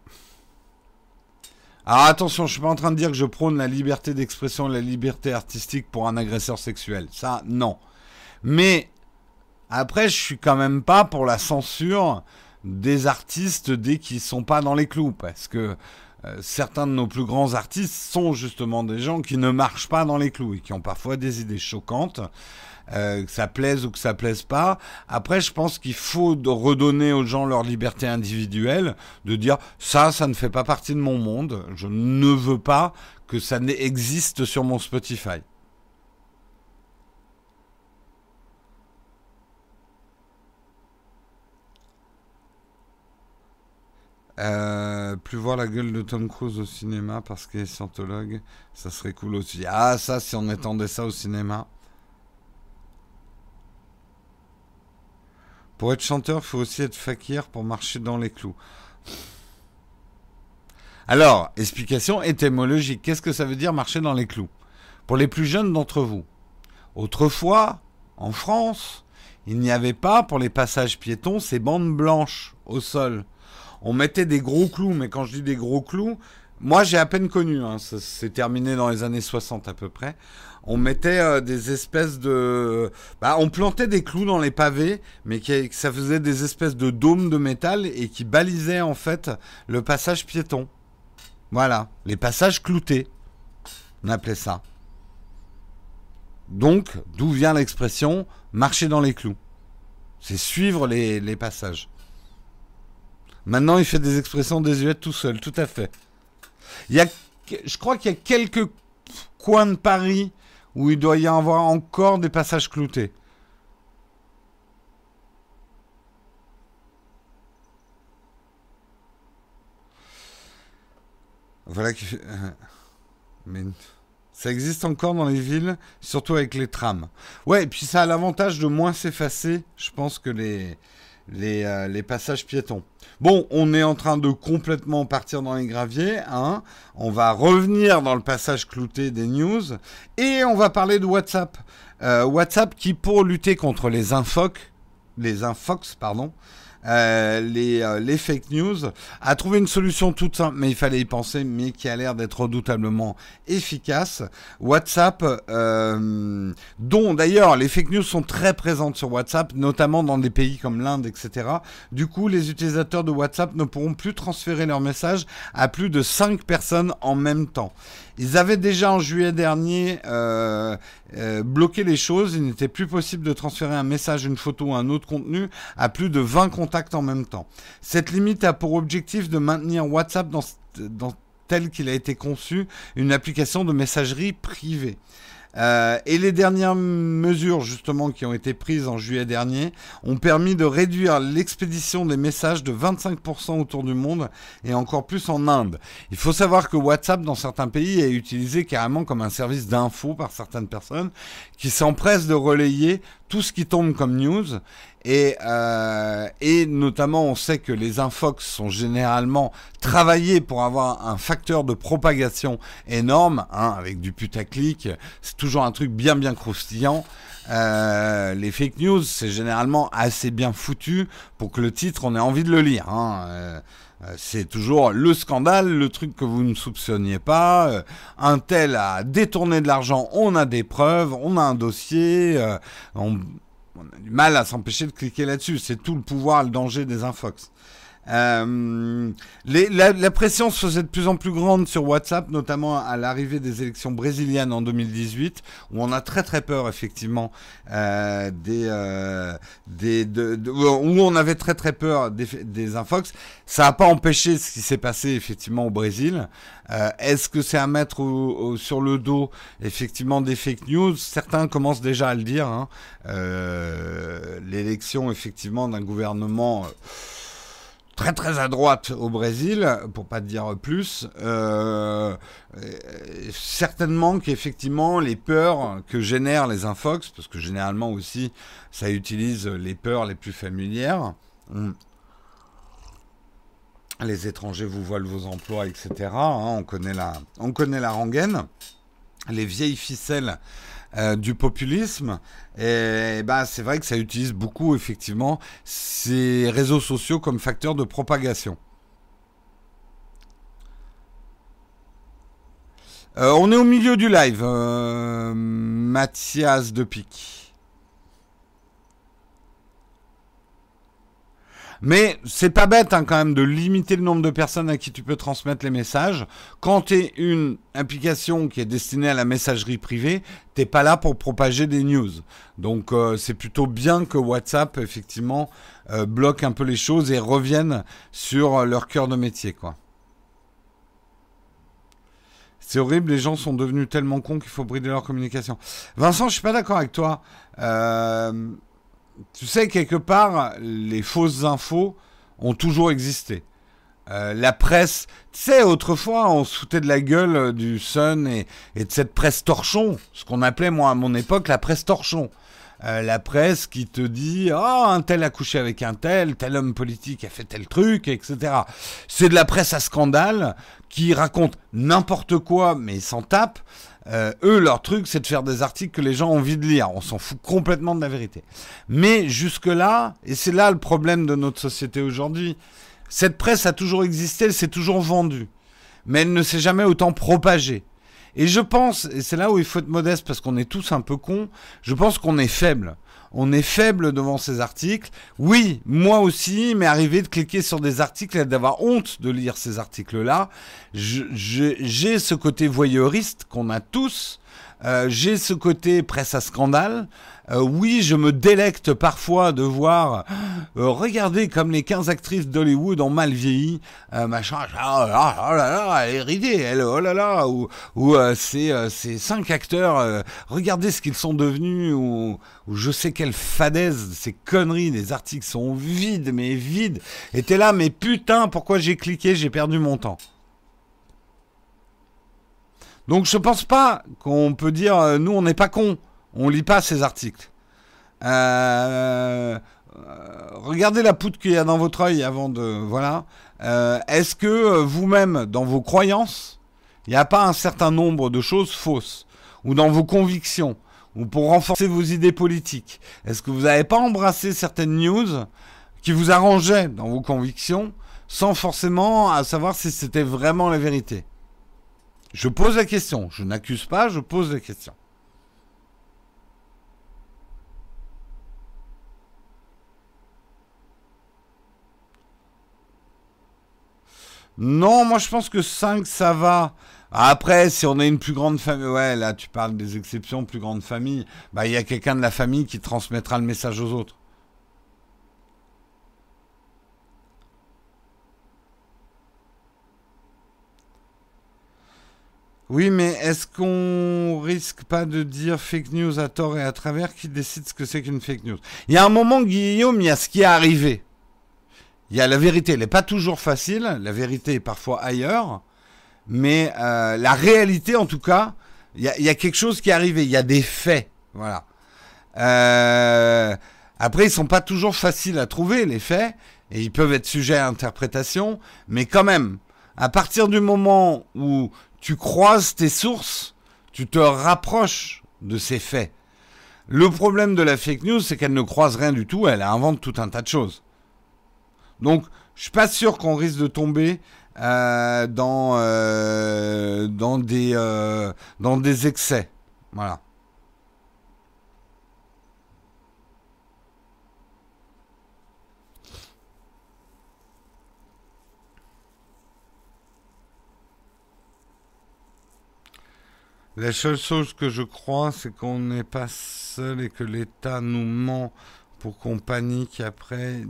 Alors attention, je suis pas en train de dire que je prône la liberté d'expression, la liberté artistique pour un agresseur sexuel. Ça, non. Mais après, je suis quand même pas pour la censure des artistes dès qu'ils sont pas dans les clous, parce que euh, certains de nos plus grands artistes sont justement des gens qui ne marchent pas dans les clous et qui ont parfois des idées choquantes. Euh, que ça plaise ou que ça plaise pas. Après, je pense qu'il faut redonner aux gens leur liberté individuelle, de dire ça, ça ne fait pas partie de mon monde. Je ne veux pas que ça existe sur mon Spotify. Euh, plus voir la gueule de Tom Cruise au cinéma parce qu'il est scientologue, ça serait cool aussi. Ah, ça, si on étendait ça au cinéma. Pour être chanteur, il faut aussi être fakir pour marcher dans les clous. Alors, explication étymologique. Qu'est-ce que ça veut dire marcher dans les clous? Pour les plus jeunes d'entre vous. Autrefois, en France, il n'y avait pas pour les passages piétons ces bandes blanches au sol on mettait des gros clous, mais quand je dis des gros clous, moi j'ai à peine connu, hein, c'est terminé dans les années 60 à peu près. On mettait euh, des espèces de... Bah, on plantait des clous dans les pavés, mais ça faisait des espèces de dômes de métal et qui balisaient en fait le passage piéton. Voilà, les passages cloutés. On appelait ça. Donc, d'où vient l'expression marcher dans les clous C'est suivre les passages. Maintenant, il fait des expressions désuètes tout seul, tout à fait. Il y a, je crois qu'il y a quelques coins de Paris où il doit y avoir encore des passages cloutés. Voilà fait... Euh, mais ça existe encore dans les villes, surtout avec les trams. Ouais, et puis ça a l'avantage de moins s'effacer, je pense, que les, les, euh, les passages piétons. Bon, on est en train de complètement partir dans les graviers. Hein. On va revenir dans le passage clouté des news. Et on va parler de WhatsApp. Euh, WhatsApp qui, pour lutter contre les infox, les infox, pardon, euh, les, euh, les, fake news, a trouvé une solution toute simple, mais il fallait y penser, mais qui a l'air d'être redoutablement efficace. WhatsApp, euh, dont d'ailleurs les fake news sont très présentes sur WhatsApp, notamment dans des pays comme l'Inde, etc. Du coup, les utilisateurs de WhatsApp ne pourront plus transférer leurs messages à plus de 5 personnes en même temps. Ils avaient déjà en juillet dernier euh, euh, bloqué les choses. Il n'était plus possible de transférer un message, une photo ou un autre contenu à plus de 20 contacts en même temps. Cette limite a pour objectif de maintenir WhatsApp dans, dans tel qu'il a été conçu, une application de messagerie privée. Euh, et les dernières mesures justement qui ont été prises en juillet dernier ont permis de réduire l'expédition des messages de 25% autour du monde et encore plus en Inde. Il faut savoir que WhatsApp dans certains pays est utilisé carrément comme un service d'info par certaines personnes qui s'empressent de relayer tout ce qui tombe comme news. Et, euh, et notamment, on sait que les infox sont généralement travaillés pour avoir un facteur de propagation énorme, hein, avec du putaclic. C'est toujours un truc bien bien croustillant. Euh, les fake news, c'est généralement assez bien foutu pour que le titre, on ait envie de le lire. Hein. Euh, c'est toujours le scandale, le truc que vous ne soupçonniez pas. un tel a détourné de l'argent, on a des preuves, on a un dossier. on, on a du mal à s'empêcher de cliquer là-dessus. C'est tout le pouvoir, le danger des infox. Euh, la, pression se faisait de plus en plus grande sur WhatsApp, notamment à l'arrivée des élections brésiliennes en 2018, où on a très très peur effectivement euh, des, euh, des où on avait très très peur des, des infox. Ça n'a pas empêché ce qui s'est passé effectivement au Brésil. Est-ce que c'est à mettre sur le dos effectivement des fake news? Certains commencent déjà à le dire. Hein. L'élection effectivement d'un gouvernement très très à droite au Brésil, pour pas dire plus, euh, certainement qu'effectivement les peurs que génèrent les infox, parce que généralement aussi ça utilise les peurs les plus familières, les étrangers vous volent vos emplois, etc. Hein, on, connaît la, on connaît la rengaine, les vieilles ficelles euh, du populisme. Et, bah, c'est vrai que ça utilise beaucoup, effectivement, ces réseaux sociaux comme facteur de propagation. Euh, on est au milieu du live, euh, Mathias de Mais c'est pas bête hein, quand même de limiter le nombre de personnes à qui tu peux transmettre les messages. Quand tu es une application qui est destinée à la messagerie privée, t'es pas là pour propager des news. Donc euh, c'est plutôt bien que WhatsApp effectivement euh, bloque un peu les choses et revienne sur leur cœur de métier. C'est horrible, les gens sont devenus tellement cons qu'il faut brider leur communication. Vincent, je suis pas d'accord avec toi. Euh, tu sais, quelque part, les fausses infos ont toujours existé. Euh, la presse, tu sais, autrefois, on se foutait de la gueule du Sun et, de cette presse torchon, ce qu'on appelait, moi, à mon époque, la presse torchon. Euh, la presse qui te dit oh un tel a couché avec un tel, tel homme politique a fait tel truc, etc. C'est de la presse à scandale qui raconte n'importe quoi mais s'en tape. Euh, eux, leur truc, c'est de faire des articles que les gens ont envie de lire. On s'en fout complètement de la vérité. Mais jusque-là, et c'est là le problème de notre société aujourd'hui, cette presse a toujours existé, elle s'est toujours vendue. Mais elle ne s'est jamais autant propagée. Et je pense, et c'est là où il faut être modeste parce qu'on est tous un peu cons, je pense qu'on est faible on est faible devant ces articles. Oui, moi aussi, mais arrivé de cliquer sur des articles et d'avoir honte de lire ces articles-là. J'ai ce côté voyeuriste qu'on a tous. Euh, j'ai ce côté presse à scandale. Euh, oui, je me délecte parfois de voir, euh, regardez comme les 15 actrices d'Hollywood ont mal vieilli, machin, ah, ah, oh là là, elle est ridée, elle, oh là là, ou, ou ces, ces cinq acteurs, regardez ce qu'ils sont devenus, ou, ou, je sais quelle fadaise, ces conneries, les articles sont vides, mais vides, et t'es là, mais putain, pourquoi j'ai cliqué, j'ai perdu mon temps. Donc je pense pas qu'on peut dire euh, nous on n'est pas cons, on lit pas ces articles. Euh, euh, regardez la poutre qu'il y a dans votre œil avant de voilà. Est-ce que vous-même dans vos croyances, il n'y a pas un certain nombre de choses fausses? Ou dans vos convictions? Ou pour renforcer vos idées politiques? Est-ce que vous n'avez pas embrassé certaines news qui vous arrangeaient dans vos convictions sans forcément savoir si c'était vraiment la vérité? Je pose la question. Je n'accuse pas, je pose la question. Non, moi je pense que 5 ça va. Après, si on a une plus grande famille, ouais, là tu parles des exceptions, plus grande famille, bah il y a quelqu'un de la famille qui transmettra le message aux autres. Oui, mais est-ce qu'on risque pas de dire fake news à tort et à travers qui décide ce que c'est qu'une fake news? Il y a un moment, Guillaume, il y a ce qui est arrivé. Il y a la vérité, elle n'est pas toujours facile, la vérité est parfois ailleurs, mais euh, la réalité, en tout cas, il y, a, quelque chose qui est arrivé, il y a des faits, voilà. Euh, après, ils sont pas toujours faciles à trouver, les faits, et ils peuvent être sujets à interprétation, mais quand même, à partir du moment où tu croises tes sources, tu te rapproches de ces faits. Le problème de la fake news, c'est qu'elle ne croise rien du tout, elle invente tout un tas de choses. Donc, je suis pas sûr qu'on risque de tomber euh, dans, euh, dans, des, euh, dans des excès. Voilà. La seule chose que je crois, c'est qu'on n'est pas seul et que l'État nous ment pour qu'on panique après.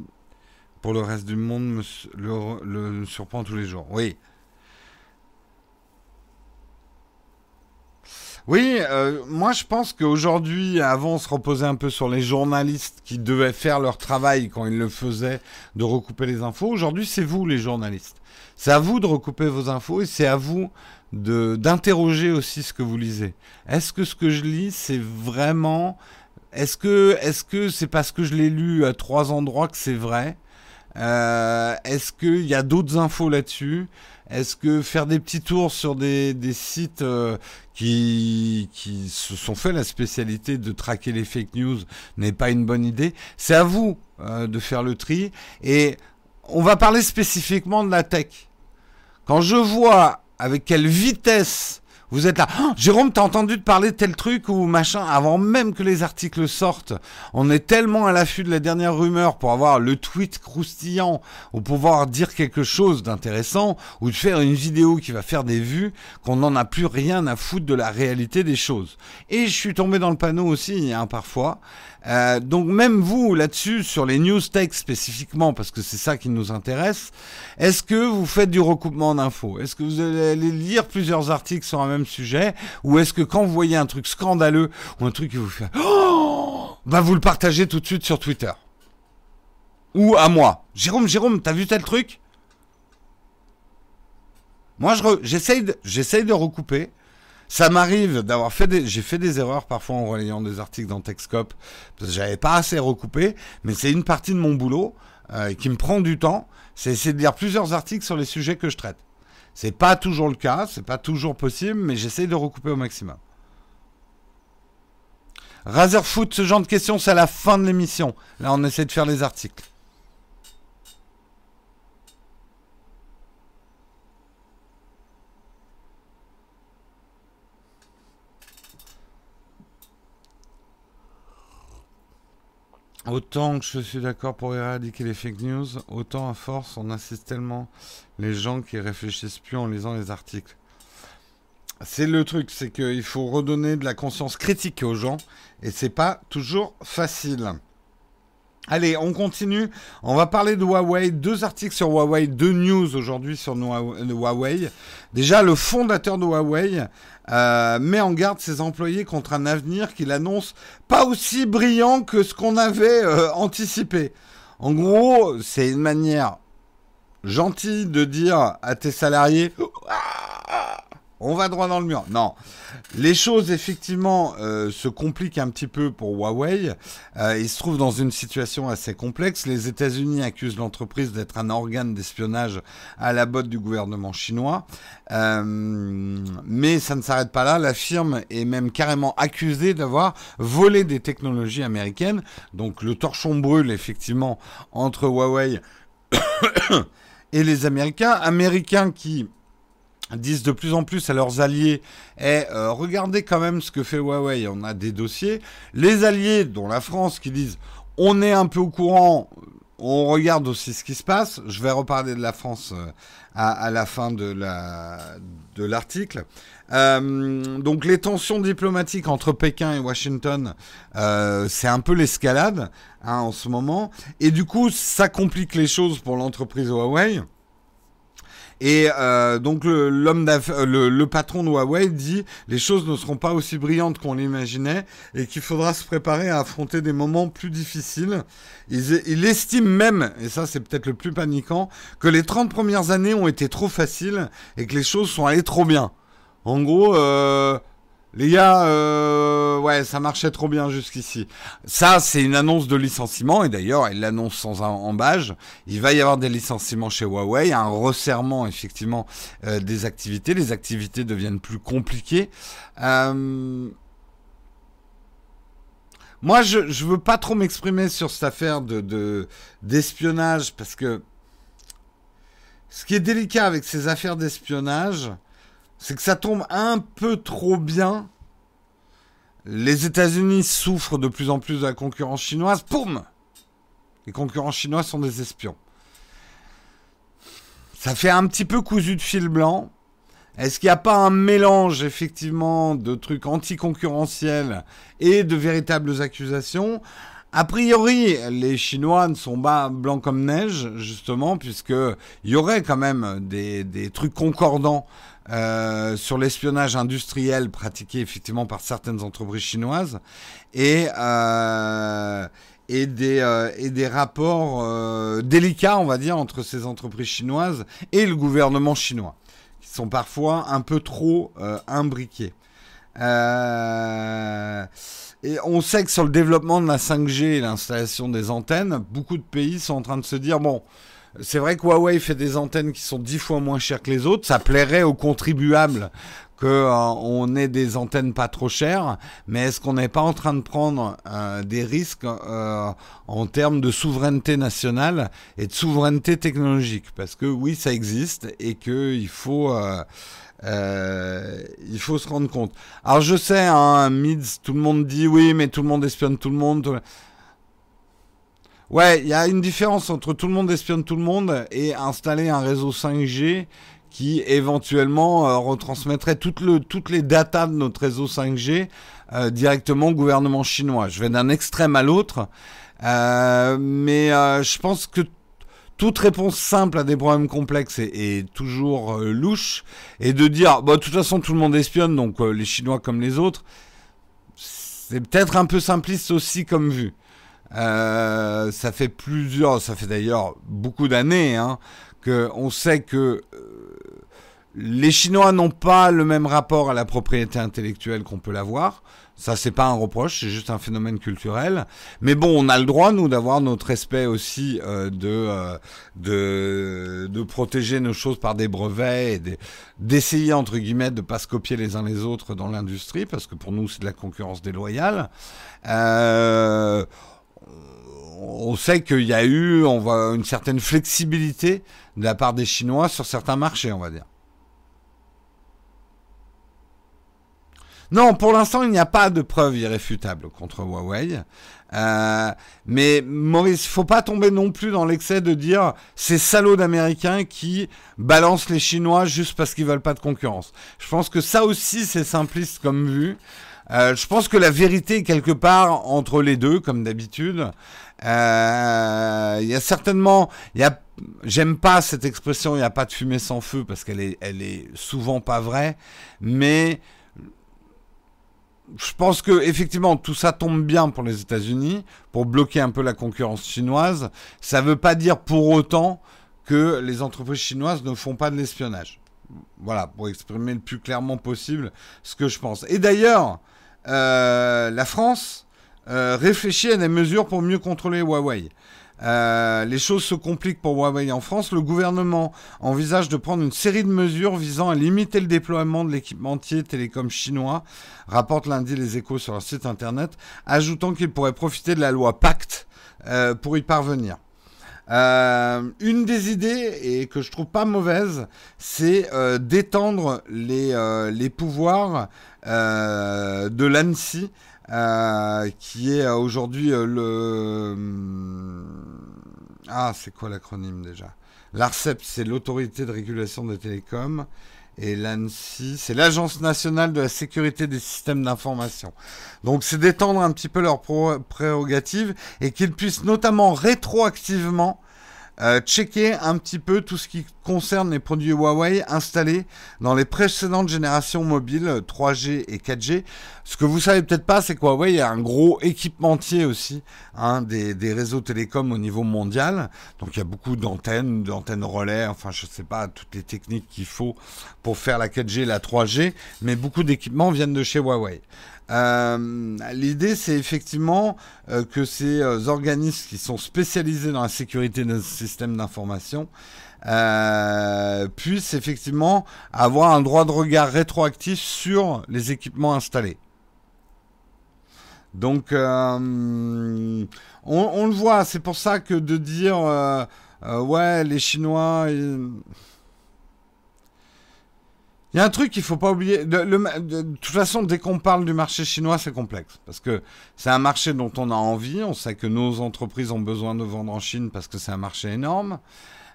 Pour le reste du monde, me, le, surprend tous les jours. Oui. Oui, euh, moi je pense qu'aujourd'hui, avant on se reposait un peu sur les journalistes qui devaient faire leur travail quand ils le faisaient, de recouper les infos. Aujourd'hui, c'est vous les journalistes. C'est à vous de recouper vos infos et c'est à vous d'interroger aussi ce que vous lisez. Est-ce que ce que je lis, c'est vraiment... Est-ce que est-ce que c'est parce que je l'ai lu à trois endroits que c'est vrai? Euh, Est-ce qu'il y a d'autres infos là-dessus? Est-ce que faire des petits tours sur des, sites euh, qui, qui se sont fait la spécialité de traquer les fake news n'est pas une bonne idée C'est à vous euh, de faire le tri. Et on va parler spécifiquement de la tech. Quand je vois avec quelle vitesse Vous êtes là. Oh, Jérôme, t'as entendu de parler de tel truc ou machin avant même que les articles sortent. On est tellement à l'affût de la dernière rumeur pour avoir le tweet croustillant ou pouvoir dire quelque chose d'intéressant ou de faire une vidéo qui va faire des vues qu'on n'en a plus rien à foutre de la réalité des choses. Et je suis tombé dans le panneau aussi, hein, parfois. Euh, donc même vous là-dessus, sur les news tech spécifiquement, parce que c'est ça qui nous intéresse, est-ce que vous faites du recoupement d'infos? Est-ce que vous allez lire plusieurs articles sur un même sujet? Ou est-ce que quand vous voyez un truc scandaleux ou un truc qui vous fait oh [GASPS] bah vous le partagez tout de suite sur Twitter? Ou à moi. Jérôme, Jérôme, t'as vu tel truc? Moi, j'essaye de, de recouper. Ça m'arrive d'avoir fait des, j'ai fait des erreurs parfois en relayant des articles dans Techscope parce que j'avais pas assez recoupé, mais c'est une partie de mon boulot euh, qui me prend du temps. C'est essayer de lire plusieurs articles sur les sujets que je traite. C'est pas toujours le cas, c'est pas toujours possible, mais j'essaye de recouper au maximum. Razerfoot, ce genre de questions, c'est à la fin de l'émission. Là, on essaie de faire les articles. Autant que je suis d'accord pour éradiquer les fake news, autant à force on insiste tellement les gens qui réfléchissent plus en lisant les articles. C'est le truc, c'est qu'il faut redonner de la conscience critique aux gens et c'est pas toujours facile. Allez, on continue. On va parler de Huawei. Deux articles sur Huawei, deux news aujourd'hui sur Huawei. Déjà, le fondateur de Huawei euh, met en garde ses employés contre un avenir qu'il annonce pas aussi brillant que ce qu'on avait euh, anticipé. En gros, c'est une manière gentille de dire à tes salariés [LAUGHS] on va droit dans le mur. Non. Les choses, effectivement, euh, se compliquent un petit peu pour Huawei. Euh, ils se trouvent dans une situation assez complexe. Les États-Unis accusent l'entreprise d'être un organe d'espionnage à la botte du gouvernement chinois. Euh, mais ça ne s'arrête pas là. La firme est même carrément accusée d'avoir volé des technologies américaines. Donc le torchon brûle, effectivement, entre Huawei [COUGHS] et les Américains. Américains qui disent de plus en plus à leurs alliés et eh, euh, regardez quand même ce que fait Huawei, on a des dossiers. Les alliés, dont la France, qui disent on est un peu au courant, on regarde aussi ce qui se passe. Je vais reparler de la France euh, à, la fin de l'article. Euh, donc les tensions diplomatiques entre Pékin et Washington, c'est un peu l'escalade hein, en ce moment. Et du coup, ça complique les choses pour l'entreprise Huawei. Et euh, donc l'homme euh, le, le, patron de Huawei dit les choses ne seront pas aussi brillantes qu'on l'imaginait et qu'il faudra se préparer à affronter des moments plus difficiles. Il, il estime même, et ça c'est peut-être le plus paniquant, que les 30 premières années ont été trop faciles et que les choses sont allées trop bien. En gros, euh, les gars, euh, ouais, ça marchait trop bien jusqu'ici. Ça, c'est une annonce de licenciement, et d'ailleurs, il l'annonce sans embâge. Il va y avoir des licenciements chez Huawei, un resserrement, effectivement, euh, des activités. Les activités deviennent plus compliquées. Euh, moi, je ne veux pas trop m'exprimer sur cette affaire de d'espionnage, parce que ce qui est délicat avec ces affaires d'espionnage, c'est que ça tombe un peu trop bien. Les États-Unis souffrent de plus en plus de la concurrence chinoise. Poum Les concurrents chinois sont des espions. Ça fait un petit peu cousu de fil blanc. Est-ce qu'il n'y a pas un mélange effectivement de trucs anticoncurrentiels et de véritables accusations? A priori, les Chinois ne sont pas blancs comme neige, justement, puisqu'il y aurait quand même des, des trucs concordants euh, sur l'espionnage industriel pratiqué effectivement par certaines entreprises chinoises et, euh, et, des, euh, et des rapports délicats, on va dire, entre ces entreprises chinoises et le gouvernement chinois, qui sont parfois un peu trop imbriqués. Et on sait que sur le développement de la 5G et l'installation des antennes, beaucoup de pays sont en train de se dire, bon, c'est vrai que Huawei fait des antennes qui sont dix fois moins chères que les autres. Ça plairait aux contribuables qu'on euh, ait des antennes pas trop chères, mais est-ce qu'on n'est pas en train de prendre euh, des risques euh, en termes de souveraineté nationale et de souveraineté technologique? Parce que oui, ça existe et qu'il faut... il faut se rendre compte. Alors je sais, hein, Mids, tout le monde dit oui, mais tout le monde espionne tout le monde. Ouais, il y a une différence entre tout le monde espionne tout le monde et installer un réseau 5G qui éventuellement euh, retransmettrait toutes, le, toutes les datas de notre réseau 5G euh, directement au gouvernement chinois. Je vais d'un extrême à l'autre, euh, mais je pense que toute réponse simple à des problèmes complexes est, toujours louche, et de dire, bah, de toute façon tout le monde espionne, donc les Chinois comme les autres, c'est peut-être un peu simpliste aussi comme vue. Ça fait plusieurs, ça fait d'ailleurs beaucoup d'années hein, qu'on sait que les Chinois n'ont pas le même rapport à la propriété intellectuelle qu'on peut l'avoir. Ça, c'est pas un reproche, c'est juste un phénomène culturel. Mais bon, on a le droit, nous, d'avoir notre respect aussi euh, euh, de, de, protéger nos choses par des brevets et d'essayer, entre guillemets, de pas se copier les uns les autres dans l'industrie, parce que pour nous, c'est de la concurrence déloyale. Euh, on sait qu'il y a eu on voit une certaine flexibilité de la part des Chinois sur certains marchés, on va dire. Non, pour l'instant, il n'y a pas de preuve irréfutable contre Huawei. Euh, mais Maurice, faut pas tomber non plus dans l'excès de dire ces salauds d'Américains qui balancent les Chinois juste parce qu'ils veulent pas de concurrence. Je pense que ça aussi c'est simpliste comme vue. Euh, je pense que la vérité est quelque part entre les deux, comme d'habitude. Euh, il y a certainement, il y a, j'aime pas cette expression, il n'y a pas de fumée sans feu parce qu'elle est, est souvent pas vraie, mais je pense que effectivement tout ça tombe bien pour les États-Unis pour bloquer un peu la concurrence chinoise. Ça ne veut pas dire pour autant que les entreprises chinoises ne font pas de l'espionnage. Voilà, pour exprimer le plus clairement possible ce que je pense. Et d'ailleurs, euh, la France euh, réfléchit à des mesures pour mieux contrôler Huawei. Euh, les choses se compliquent pour Huawei en France. Le gouvernement envisage de prendre une série de mesures visant à limiter le déploiement de l'équipementier télécom chinois, rapporte lundi les échos sur leur site internet, ajoutant qu'il pourrait profiter de la loi Pacte euh, pour y parvenir. Euh, une des idées, et que je trouve pas mauvaise, c'est d'étendre les, les pouvoirs de l'ANSI euh, qui est euh, aujourd'hui euh, le... Ah, c'est quoi l'acronyme déjà? L'ARCEP, c'est l'autorité de régulation des télécoms. Et l'ANSI, c'est l'Agence nationale de la sécurité des systèmes d'information. Donc c'est d'étendre un petit peu leurs prérogatives et qu'ils puissent notamment rétroactivement euh, checker un petit peu tout ce qui concerne les produits Huawei installés dans les précédentes générations mobiles 3G et 4G. Ce que vous savez peut-être pas, c'est que Huawei a un gros équipementier aussi hein, des, des, réseaux télécoms au niveau mondial. Donc il y a beaucoup d'antennes, d'antennes relais, enfin je sais pas toutes les techniques qu'il faut pour faire la 4G et la 3G, mais beaucoup d'équipements viennent de chez Huawei. Euh, l'idée, c'est effectivement euh, que ces euh, organismes qui sont spécialisés dans la sécurité de systèmes d'information puissent effectivement avoir un droit de regard rétroactif sur les équipements installés. Donc, on, on, le voit, c'est pour ça que de dire, ouais, les Chinois... Il y a un truc qu'il faut pas oublier. De, toute façon, dès qu'on parle du marché chinois, c'est complexe. Parce que c'est un marché dont on a envie. On sait que nos entreprises ont besoin de vendre en Chine parce que c'est un marché énorme.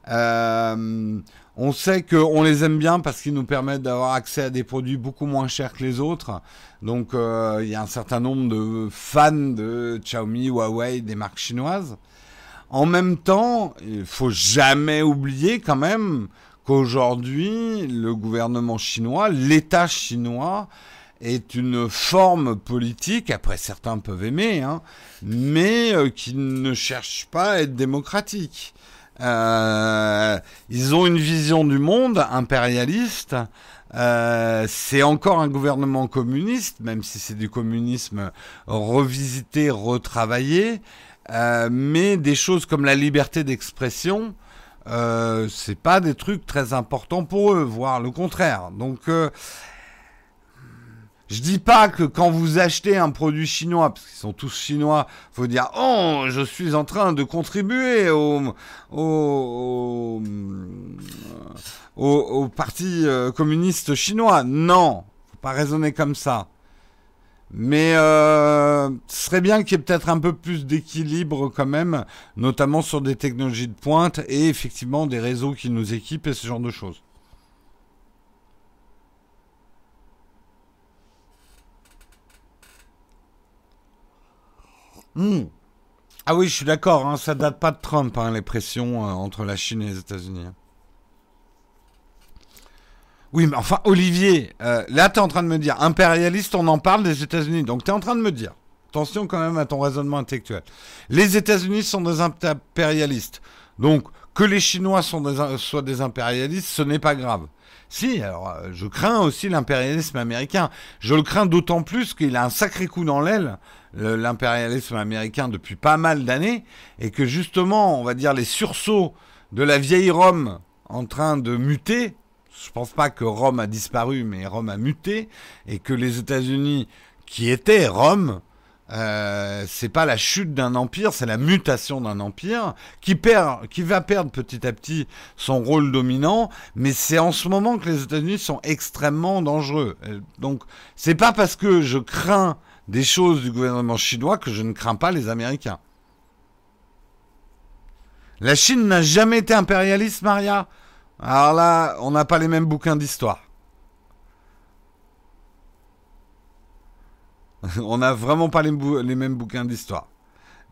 Euh, on sait qu'on les aime bien parce qu'ils nous permettent d'avoir accès à des produits beaucoup moins chers que les autres. Donc euh, il y a un certain nombre de fans de Xiaomi, Huawei, des marques chinoises. En même temps, il faut jamais oublier quand même qu'aujourd'hui, le gouvernement chinois, l'État chinois, est une forme politique, après certains peuvent aimer, hein, mais euh, qui ne cherche pas à être démocratique. Euh, ils ont une vision du monde impérialiste. Euh, c'est encore un gouvernement communiste, même si c'est du communisme revisité, retravaillé. mais des choses comme la liberté d'expression, euh, c'est pas des trucs très importants pour eux, voire le contraire. Donc, euh, Je dis pas que quand vous achetez un produit chinois, parce qu'ils sont tous chinois, faut dire oh je suis en train de contribuer au au, au, parti euh, communiste chinois. Non, faut pas raisonner comme ça. Mais euh, ce serait bien qu'il y ait peut-être un peu plus d'équilibre quand même, notamment sur des technologies de pointe et effectivement des réseaux qui nous équipent et ce genre de choses. Hmm. Ah oui, je suis d'accord, hein, ça date pas de Trump, hein, les pressions euh, entre la Chine et les États-Unis. Oui, mais enfin, Olivier, euh, là, tu es en train de me dire, impérialiste, on en parle des États-Unis. Donc, tu es en train de me dire, attention quand même à ton raisonnement intellectuel. Les États-Unis sont des impérialistes. Donc, que les Chinois soient des impérialistes, ce n'est pas grave. Si, alors, euh, je crains aussi l'impérialisme américain. Je le crains d'autant plus qu'il a un sacré coup dans l'aile l'impérialisme américain depuis pas mal d'années, et que justement, on va dire, les sursauts de la vieille Rome en train de muter, je pense pas que Rome a disparu, mais Rome a muté, et que les États-Unis, qui étaient Rome, euh, c'est pas la chute d'un empire, c'est la mutation d'un empire qui perd, qui va perdre petit à petit son rôle dominant. Mais c'est en ce moment que les États-Unis sont extrêmement dangereux. Euh, donc c'est pas parce que je crains des choses du gouvernement chinois que je ne crains pas les Américains. La Chine n'a jamais été impérialiste, Maria. Alors là, on n'a pas les mêmes bouquins d'histoire. [LAUGHS] on n'a vraiment pas les, mêmes bouquins d'histoire.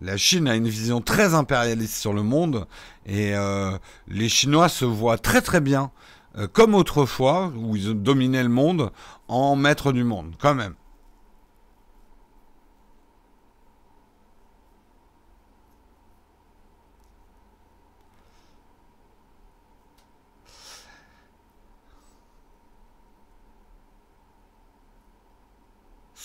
La Chine a une vision très impérialiste sur le monde et euh, les Chinois se voient très très bien, euh, comme autrefois, où ils dominaient le monde, en maître du monde, quand même.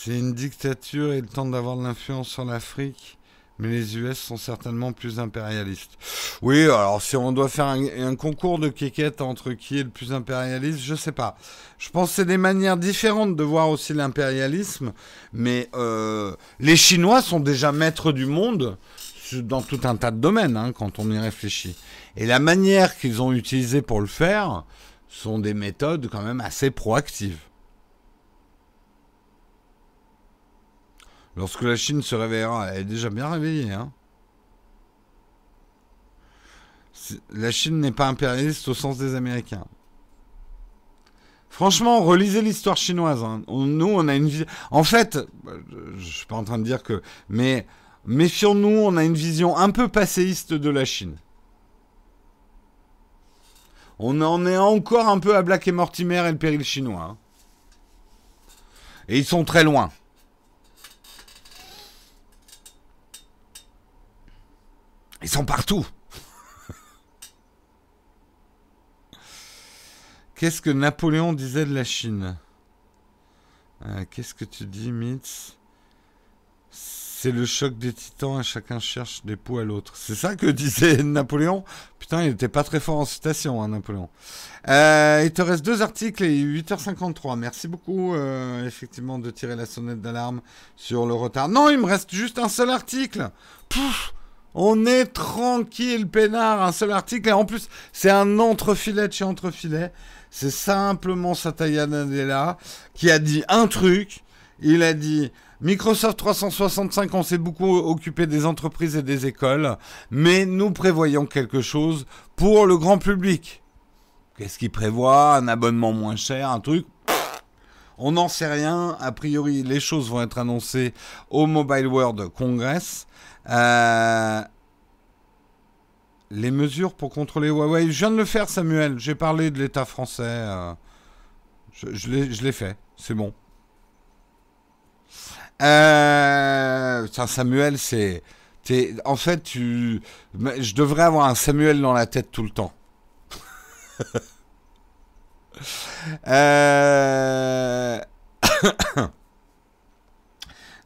C'est une dictature et le temps d'avoir de l'influence sur l'Afrique, mais les US sont certainement plus impérialistes. Oui, alors si on doit faire un, concours de quéquettes entre qui est le plus impérialiste, je sais pas. Je pense que c'est des manières différentes de voir aussi l'impérialisme, mais euh, les Chinois sont déjà maîtres du monde dans tout un tas de domaines, hein, quand on y réfléchit. Et la manière qu'ils ont utilisée pour le faire sont des méthodes quand même assez proactives. Lorsque la Chine se réveillera, elle est déjà bien réveillée. Hein. La Chine n'est pas impérialiste au sens des Américains. Franchement, relisez l'histoire chinoise. Hein. nous, on a une vision. En fait, je suis pas en train de dire que, mais méfions-nous, on a une vision un peu passéiste de la Chine. On en est encore un peu à Black et Mortimer et le péril chinois. Hein. Et ils sont très loin. Ils sont partout. Qu'est-ce que Napoléon disait de la Chine? Euh, Qu'est-ce que tu dis, Mitz? C'est le choc des titans et chacun cherche des poux à l'autre. C'est ça que [LAUGHS] disait Napoléon? Putain, il n'était pas très fort en citation, hein, Napoléon. Euh, il te reste deux articles et 8h53. Merci beaucoup, euh, effectivement, de tirer la sonnette d'alarme sur le retard. Non, il me reste juste un seul article. Pouf on est tranquille, peinard, un seul article. Et en plus, c'est un entrefilet de chez entrefilet. C'est simplement Satya Nadella qui a dit un truc. Il a dit Microsoft 365, on s'est beaucoup occupé des entreprises et des écoles, mais nous prévoyons quelque chose pour le grand public. Qu'est-ce qu'il prévoit? Un abonnement moins cher, un truc? On n'en sait rien. A priori, les choses vont être annoncées au Mobile World Congress. Euh, les mesures pour contrôler Huawei. Je viens de le faire, Samuel. J'ai parlé de l'État français. Euh, je, l'ai fait. C'est bon. Euh, Samuel, c'est. En fait, tu. Je devrais avoir un Samuel dans la tête tout le temps. euh.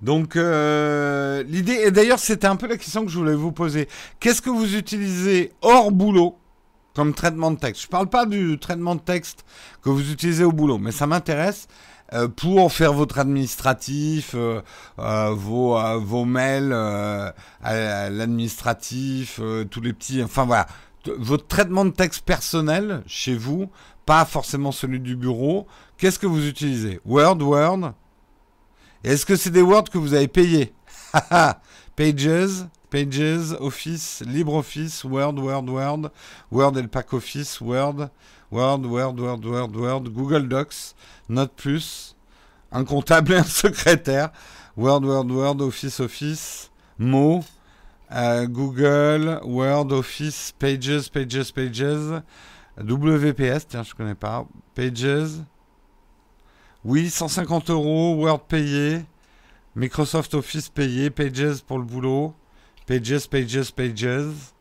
Donc euh, l'idée, et d'ailleurs c'était un peu la question que je voulais vous poser. Qu'est-ce que vous utilisez hors boulot comme traitement de texte? Je ne parle pas du traitement de texte que vous utilisez au boulot, mais ça m'intéresse. euh, pour faire votre administratif, euh, vos, mails à l'administratif, tous les petits, enfin voilà, votre traitement de texte personnel chez vous, pas forcément celui du bureau. Qu'est-ce que vous utilisez? Word, Word? Est-ce que c'est des Word que vous avez payés [LAUGHS] Pages, Pages, Office, LibreOffice, Word, Word, Word, Word et le pack Office, Word, Word, Word, Word, Word, Word, Google Docs, Note Plus, un comptable et un secrétaire, Word, Word, Word, Office, Office, mots, euh, Google, Word, Office, Pages, Pages, Pages, WPS, tiens, je connais pas, Pages, oui, 150 euros, Word payé, Microsoft Office payé, Pages pour le boulot, Pages, Pages, Pages.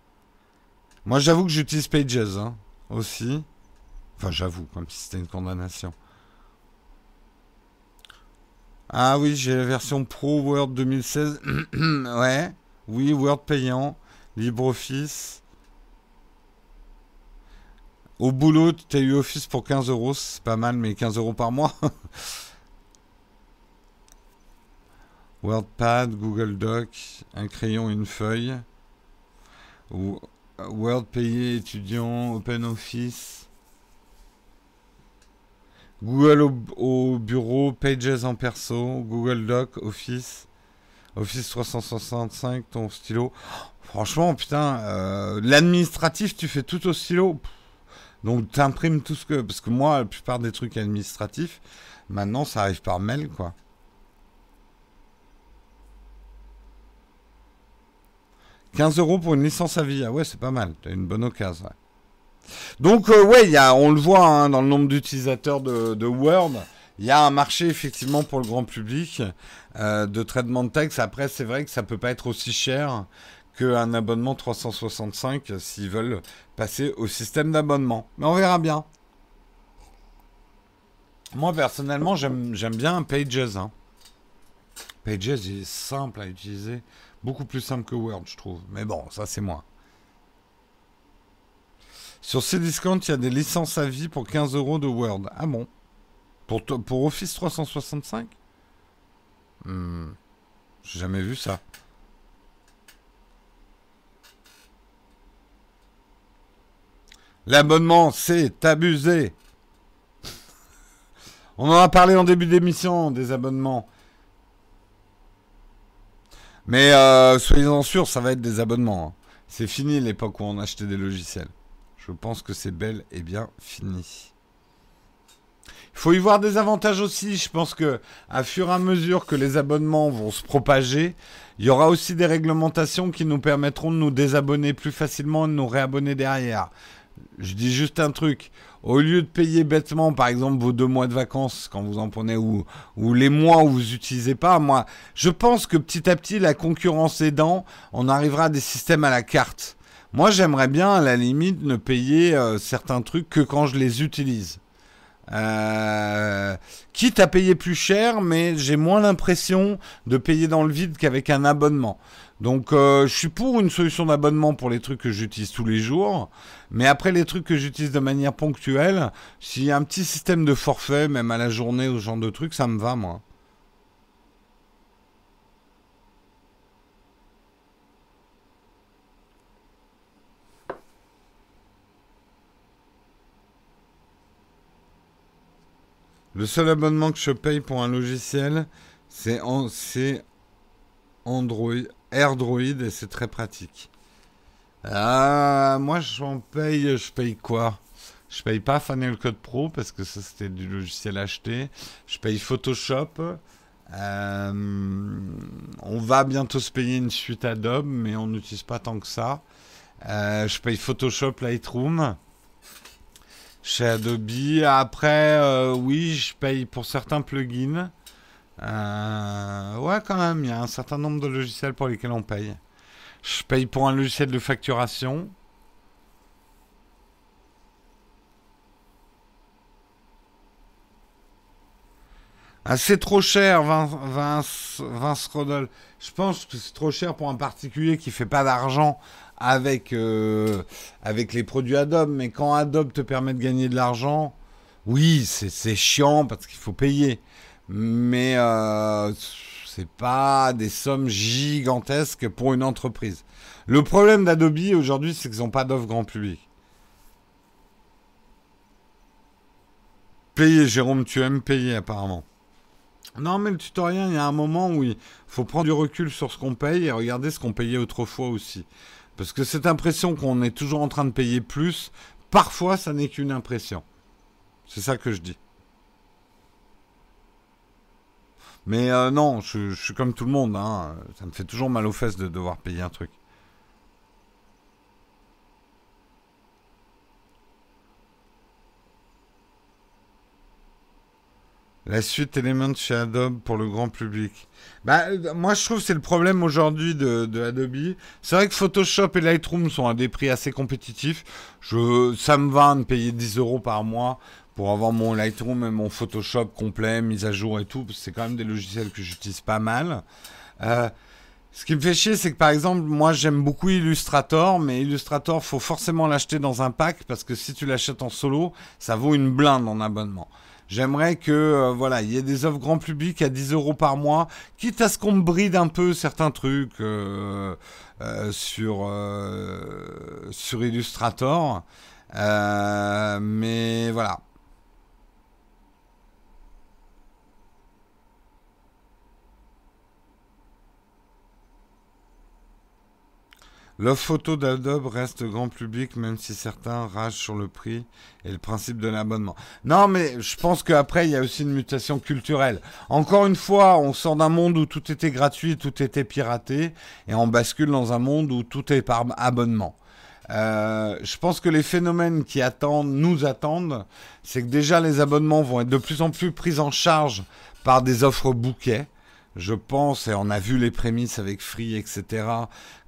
Moi, j'avoue que j'utilise Pages hein, aussi. Enfin, j'avoue, comme si c'était une condamnation. Ah oui, j'ai la version Pro Word 2016. [CLEARS THROAT] ouais. Oui, Word payant. LibreOffice. Au boulot, tu as eu Office pour 15 euros. C'est pas mal, mais 15 euros par mois. [LAUGHS] WordPad, Google Doc, un crayon, une feuille. Word payé étudiant, OpenOffice. Google au, bureau, Pages en perso, Google Doc, Office, Office 365, ton stylo. franchement, putain, euh, l'administratif, tu fais tout au stylo. Donc, tu tout ce que. Parce que moi, la plupart des trucs administratifs, maintenant, ça arrive par mail, quoi. 15 euros pour une licence à vie. Ah ouais, c'est pas mal. T'as une bonne occasion. Donc, euh, ouais, on le voit hein, dans le nombre d'utilisateurs de, Word. Il y a un marché effectivement pour le grand public euh, de traitement de texte. Après, c'est vrai que ça peut pas être aussi cher qu'un abonnement 365 s'ils veulent passer au système d'abonnement. Mais on verra bien. Moi, personnellement, j'aime bien Pages. Hein. Pages est simple à utiliser. Beaucoup plus simple que Word, je trouve. Mais bon, ça, c'est moi. Sur Cdiscount, il y a des licences à vie pour 15 euros de Word. Ah bon? Pour, pour Office 365 hmm. J'ai jamais vu ça. L'abonnement, c'est abusé. On en a parlé en début d'émission, des abonnements. Mais euh, soyez-en sûrs, ça va être des abonnements. Hein. C'est fini l'époque où on achetait des logiciels. Je pense que c'est bel et bien fini. Il faut y voir des avantages aussi. Je pense que à fur et à mesure que les abonnements vont se propager, il y aura aussi des réglementations qui nous permettront de nous désabonner plus facilement et de nous réabonner derrière. Je dis juste un truc. Au lieu de payer bêtement, par exemple, vos deux mois de vacances quand vous en prenez ou, les mois où vous n'utilisez pas, moi, je pense que petit à petit, la concurrence aidant, on arrivera à des systèmes à la carte. Moi, j'aimerais bien, à la limite, ne payer euh, certains trucs que quand je les utilise. Euh, quitte à payer plus cher, mais j'ai moins l'impression de payer dans le vide qu'avec un abonnement. Donc euh, je suis pour une solution d'abonnement pour les trucs que j'utilise tous les jours, mais après les trucs que j'utilise de manière ponctuelle, s'il y a un petit système de forfait, même à la journée ou ce genre de trucs, ça me va moi. Le seul abonnement que je paye pour un logiciel, c'est Android, AirDroid et c'est très pratique. Ah, moi j'en paye, je paye quoi? Je paye pas Final Cut Pro parce que ça c'était du logiciel acheté. Je paye Photoshop. Euh, on va bientôt se payer une suite Adobe, mais on n'utilise pas tant que ça. Euh, je paye Photoshop, Lightroom chez Adobe. Après, euh, oui, je paye pour certains plugins. Euh, ouais, quand même, il y a un certain nombre de logiciels pour lesquels on paye. Je paye pour un logiciel de facturation. Ah, c'est trop cher, Vince, Vince, Rodol. Je pense que c'est trop cher pour un particulier qui fait pas d'argent avec, euh, avec les produits Adobe. Mais quand Adobe te permet de gagner de l'argent, Oui, c'est chiant parce qu'il faut payer. Mais euh, c'est pas des sommes gigantesques pour une entreprise. Le problème d'Adobe aujourd'hui, c'est qu'ils n'ont pas d'offre grand public. Payer, Jérôme, tu aimes payer apparemment. Non, mais le tutoriel, il y a un moment où il faut prendre du recul sur ce qu'on paye et regarder ce qu'on payait autrefois aussi. Parce que cette impression qu'on est toujours en train de payer plus, parfois ça n'est qu'une impression. C'est ça que je dis. Mais euh, non, je, suis comme tout le monde. Hein. Ça me fait toujours mal aux fesses de devoir payer un truc. La suite Element chez Adobe pour le grand public. Bah, euh, moi, je trouve que c'est le problème aujourd'hui de, Adobe. C'est vrai que Photoshop et Lightroom sont à des prix assez compétitifs. Je, ça me va de payer 10 euros par mois pour avoir mon Lightroom et mon Photoshop complet, mise à jour et tout. C'est quand même des logiciels que j'utilise pas mal. Euh, ce qui me fait chier, c'est que par exemple, moi j'aime beaucoup Illustrator, mais Illustrator, faut forcément l'acheter dans un pack parce que si tu l'achètes en solo, ça vaut une blinde en abonnement. J'aimerais que euh, voilà, il y ait des offres grand public à 10 euros par mois, quitte à ce qu'on me bride un peu certains trucs euh, sur sur Illustrator. mais voilà. L'offre photo d'Adobe reste grand public, même si certains ragent sur le prix et le principe de l'abonnement. Non, mais je pense qu'après, il y a aussi une mutation culturelle. Encore une fois, on sort d'un monde où tout était gratuit, tout était piraté, et on bascule dans un monde où tout est par abonnement. Euh, je pense que les phénomènes qui nous attendent, c'est que déjà les abonnements vont être de plus en plus pris en charge par des offres bouquets. Je pense, et on a vu les prémices avec Free, etc.,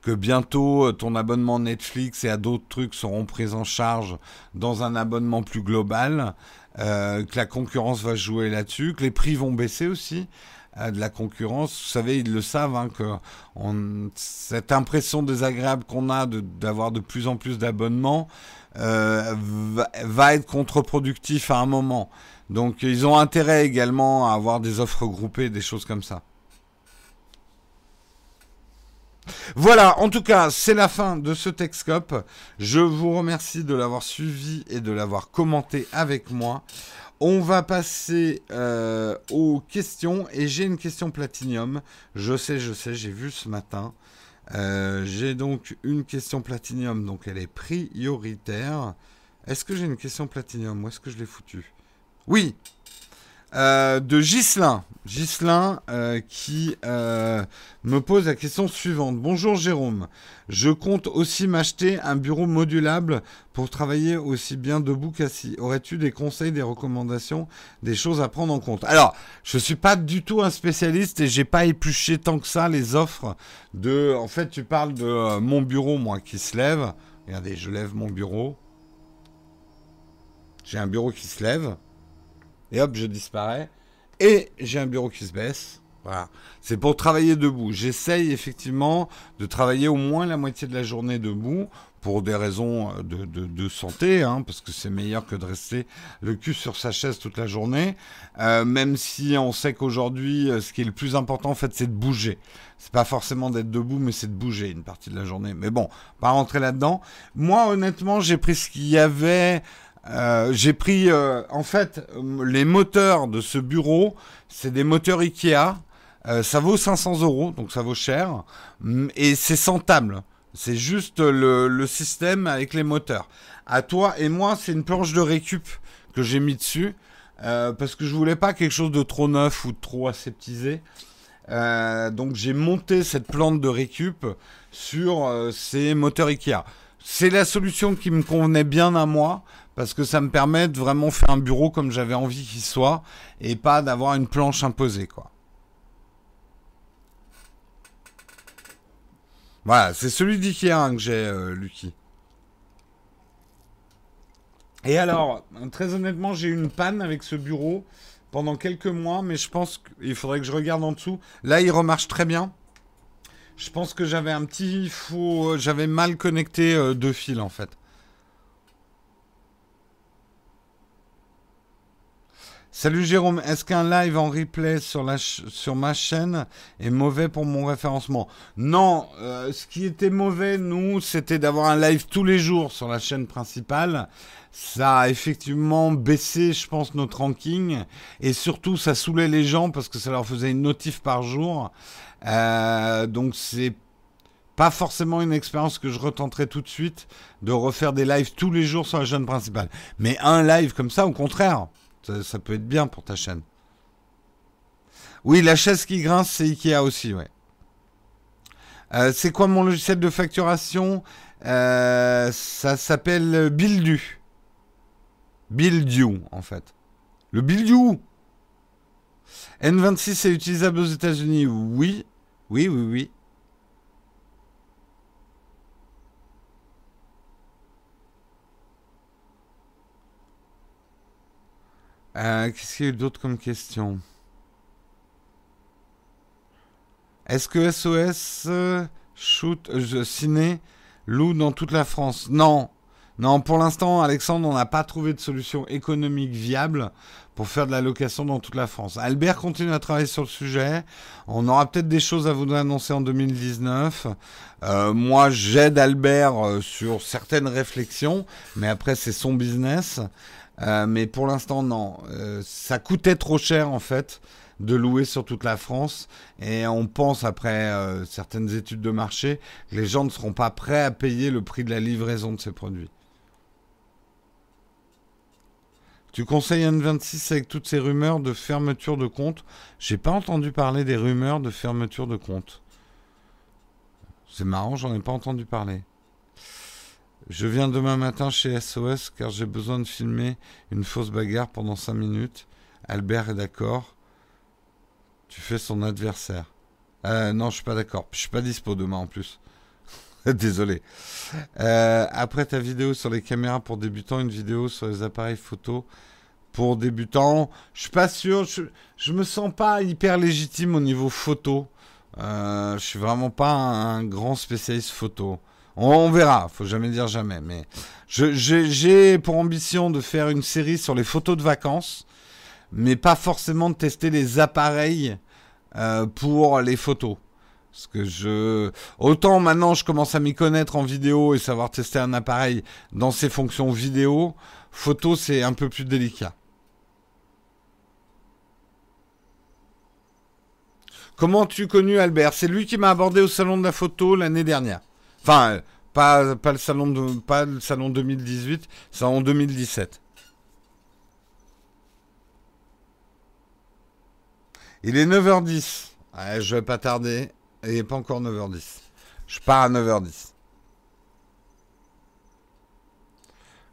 que bientôt euh, ton abonnement Netflix et à d'autres trucs seront pris en charge dans un abonnement plus global, euh, que la concurrence va jouer là-dessus, que les prix vont baisser aussi euh, de la concurrence. Vous savez, ils le savent, hein, que cette impression désagréable qu'on a d'avoir de, plus en plus d'abonnements va, va, être contre-productif à un moment. Donc ils ont intérêt également à avoir des offres groupées, des choses comme ça. Voilà, en tout cas, c'est la fin de ce Texcope. Je vous remercie de l'avoir suivi et de l'avoir commenté avec moi. On va passer euh, aux questions et j'ai une question platinium. Je sais, je sais, j'ai vu ce matin. Euh, j'ai donc une question platinium, donc elle est prioritaire. Est-ce que j'ai une question platinium Où est-ce que je l'ai foutu Oui, euh, de Gislin. Gislin euh, qui euh, me pose la question suivante. Bonjour Jérôme, je compte aussi m'acheter un bureau modulable pour travailler aussi bien debout qu'assis. Aurais-tu des conseils, des recommandations, des choses à prendre en compte? Alors, je suis pas du tout un spécialiste et j'ai pas épluché tant que ça les offres de. En fait, tu parles de mon bureau, moi, qui se lève. Regardez, je lève mon bureau. J'ai un bureau qui se lève et hop, je disparais. Et j'ai un bureau qui se baisse. Voilà. C'est pour travailler debout. J'essaye effectivement de travailler au moins la moitié de la journée debout pour des raisons euh, de, santé, hein, parce que c'est meilleur que de rester le cul sur sa chaise toute la journée. Euh, même si on sait qu'aujourd'hui, euh, ce qui est le plus important, en fait, c'est de bouger. C'est pas forcément d'être debout, mais c'est de bouger une partie de la journée. Mais bon, pas rentrer là-dedans. Moi, honnêtement, j'ai pris ce qu'il y avait euh, j'ai pris, euh, en fait, les moteurs de ce bureau, c'est des moteurs Ikea. Euh, ça vaut 500 euros, donc ça vaut cher. Mm, et c'est sans table. C'est juste le, système avec les moteurs. À toi et moi, c'est une planche de récup que j'ai mis dessus. parce que je voulais pas quelque chose de trop neuf ou de trop aseptisé. donc j'ai monté cette plante de récup sur ces moteurs Ikea. C'est la solution qui me convenait bien à moi parce que ça me permet de vraiment faire un bureau comme j'avais envie qu'il soit et pas d'avoir une planche imposée quoi. Voilà, c'est celui d'Ikea hein, que j'ai, euh, Lucky. Et alors, très honnêtement, j'ai eu une panne avec ce bureau pendant quelques mois, mais je pense qu'il faudrait que je regarde en dessous. Là, il remarche très bien. Je pense que j'avais un petit faux, j'avais mal connecté euh, deux fils en fait. Salut Jérôme, est-ce qu'un live en replay sur, la sur ma chaîne est mauvais pour mon référencement? Non, euh, ce qui était mauvais, nous, c'était d'avoir un live tous les jours sur la chaîne principale. Ça a effectivement baissé, je pense, notre ranking. Et surtout, ça saoulait les gens parce que ça leur faisait une notif par jour. Euh, donc c'est pas forcément une expérience que je retenterai tout de suite de refaire des lives tous les jours sur la chaîne principale. Mais un live comme ça, au contraire, ça, peut être bien pour ta chaîne. Oui, la chaise qui grince, c'est Ikea aussi, ouais. Euh, c'est quoi mon logiciel de facturation? Euh, Ça s'appelle Buildu. Buildu, en fait. Le Buildu N26 est utilisable aux États-Unis Oui. Oui, oui, oui. Euh, qu'est-ce qu'il y a d'autre comme question? Est-ce que SOS euh, Shoot euh, Ciné loue dans toute la France? Non. Non, pour l'instant, Alexandre, on n'a pas trouvé de solution économique viable pour faire de la location dans toute la France. Albert continue à travailler sur le sujet. On aura peut-être des choses à vous annoncer en 2019. moi, j'aide Albert sur certaines réflexions, mais après, c'est son business. Euh, mais pour l'instant, non. Euh, ça coûtait trop cher, en fait, de louer sur toute la France. Et on pense, après euh, certaines études de marché, que les gens ne seront pas prêts à payer le prix de la livraison de ces produits. Tu conseilles N26 avec toutes ces rumeurs de fermeture de compte? J'ai pas entendu parler des rumeurs de fermeture de compte. C'est marrant, j'en ai pas entendu parler. Je viens demain matin chez SOS car j'ai besoin de filmer une fausse bagarre pendant 5 minutes. Albert est d'accord. Tu fais son adversaire. Euh, non, je suis pas d'accord. Je suis pas dispo demain en plus. [LAUGHS] Désolé. Euh, après ta vidéo sur les caméras pour débutants, une vidéo sur les appareils photo pour débutants. Je suis pas sûr. Je, me sens pas hyper légitime au niveau photo. Euh, je suis vraiment pas un grand spécialiste photo. On, verra, faut jamais dire jamais. Mais j'ai pour ambition de faire une série sur les photos de vacances, mais pas forcément de tester les appareils euh, pour les photos. Parce que je. Autant maintenant je commence à m'y connaître en vidéo et savoir tester un appareil dans ses fonctions vidéo, photo c'est un peu plus délicat. Comment tu connu Albert? C'est lui qui m'a abordé au salon de la photo l'année dernière. Enfin, pas, pas, le salon de, pas le salon 2018, c'est en 2017. Il est 9h10. je vais pas tarder. Il n'est pas encore 9h10. Je pars à 9h10.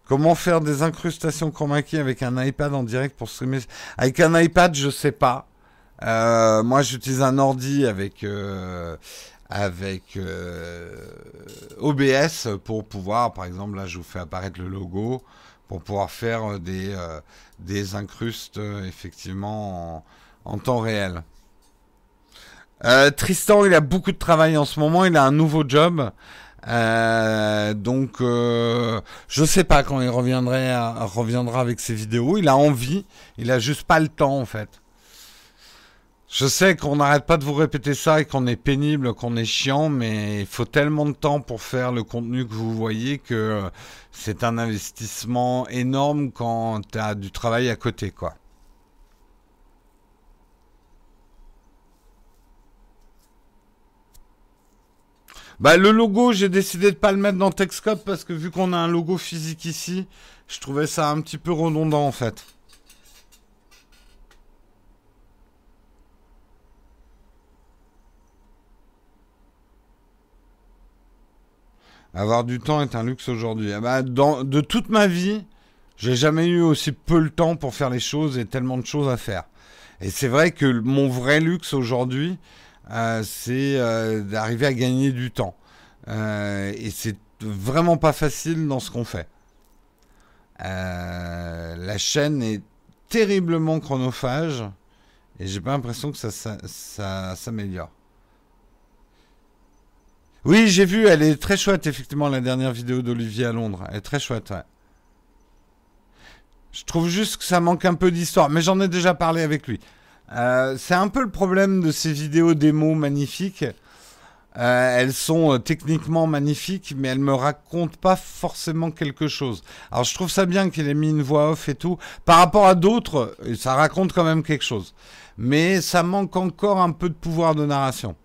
Comment faire des incrustations chroma key avec un iPad en direct pour streamer? Avec un iPad, je sais pas. Euh, moi, j'utilise un ordi avec euh, avec euh, OBS pour pouvoir, par exemple, là je vous fais apparaître le logo, pour pouvoir faire des, des incrustes effectivement en, temps réel. Euh, Tristan, il a beaucoup de travail en ce moment, il a un nouveau job. donc, je sais pas quand il reviendrait, reviendra avec ses vidéos. Il a envie, il a juste pas le temps en fait. Je sais qu'on n'arrête pas de vous répéter ça et qu'on est pénible, qu'on est chiant, mais il faut tellement de temps pour faire le contenu que vous voyez que c'est un investissement énorme quand tu as du travail à côté, quoi. Bah, le logo, j'ai décidé de pas le mettre dans Texcope parce que vu qu'on a un logo physique ici, je trouvais ça un petit peu redondant en fait. Avoir du temps est un luxe aujourd'hui. Ah bah, de toute ma vie, j'ai jamais eu aussi peu le temps pour faire les choses et tellement de choses à faire. Et c'est vrai que mon vrai luxe aujourd'hui, c'est euh, d'arriver à gagner du temps. Euh, et c'est vraiment pas facile dans ce qu'on fait. la chaîne est terriblement chronophage et j'ai pas l'impression que ça, ça s'améliore. Oui, j'ai vu, elle est très chouette, effectivement, la dernière vidéo d'Olivier à Londres. Elle est très chouette, ouais. Je trouve juste que ça manque un peu d'histoire, mais j'en ai déjà parlé avec lui. Euh, c'est un peu le problème de ces vidéos démos magnifiques. Euh, elles sont euh, techniquement magnifiques, mais elles me racontent pas forcément quelque chose. Alors je trouve ça bien qu'il ait mis une voix off et tout. Par rapport à d'autres, ça raconte quand même quelque chose. Mais ça manque encore un peu de pouvoir de narration.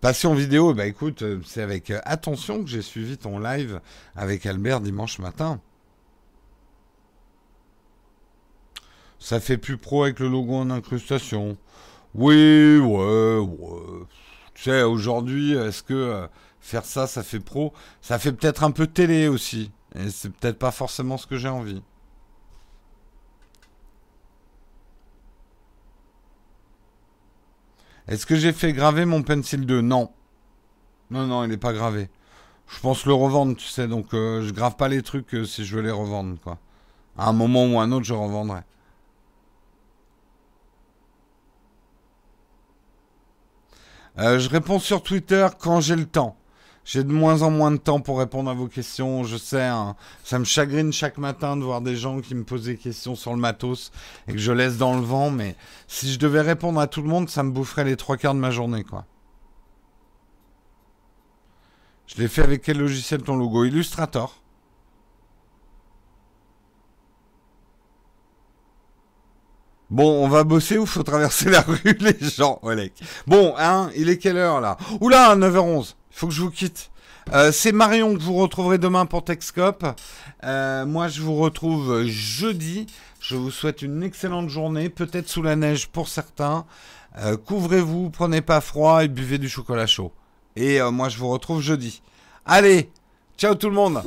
Passion vidéo, bah écoute, euh, c'est avec euh, attention que j'ai suivi ton live avec Albert dimanche matin. Ça fait plus pro avec le logo en incrustation. Oui, ouais, ouais. Tu sais, aujourd'hui, est-ce que euh, faire ça, ça fait pro? Ça fait peut-être un peu télé aussi. Et c'est peut-être pas forcément ce que j'ai envie. Est-ce que j'ai fait graver mon Pencil 2 Non. Non, non, il n'est pas gravé. Je pense le revendre, tu sais, donc euh, je grave pas les trucs euh, si je veux les revendre, quoi. À un moment ou un autre, je revendrai. Euh, je réponds sur Twitter quand j'ai le temps. J'ai de moins en moins de temps pour répondre à vos questions. Je sais, hein, ça me chagrine chaque matin de voir des gens qui me posent des questions sur le matos et que je laisse dans le vent. Mais si je devais répondre à tout le monde, ça me boufferait les trois quarts de ma journée, quoi. Je l'ai fait avec quel logiciel ton logo? Illustrator. Bon, on va bosser ou faut traverser la [LAUGHS] rue, les gens, Oleg Bon, hein, il est quelle heure là? Oula, 9h11 faut que je vous quitte. Euh, c'est Marion que vous retrouverez demain pour Texcope. Euh, moi, je vous retrouve jeudi. Je vous souhaite une excellente journée, peut-être sous la neige pour certains. Euh, couvrez-vous, prenez pas froid et buvez du chocolat chaud. Et moi, je vous retrouve jeudi. Allez, ciao tout le monde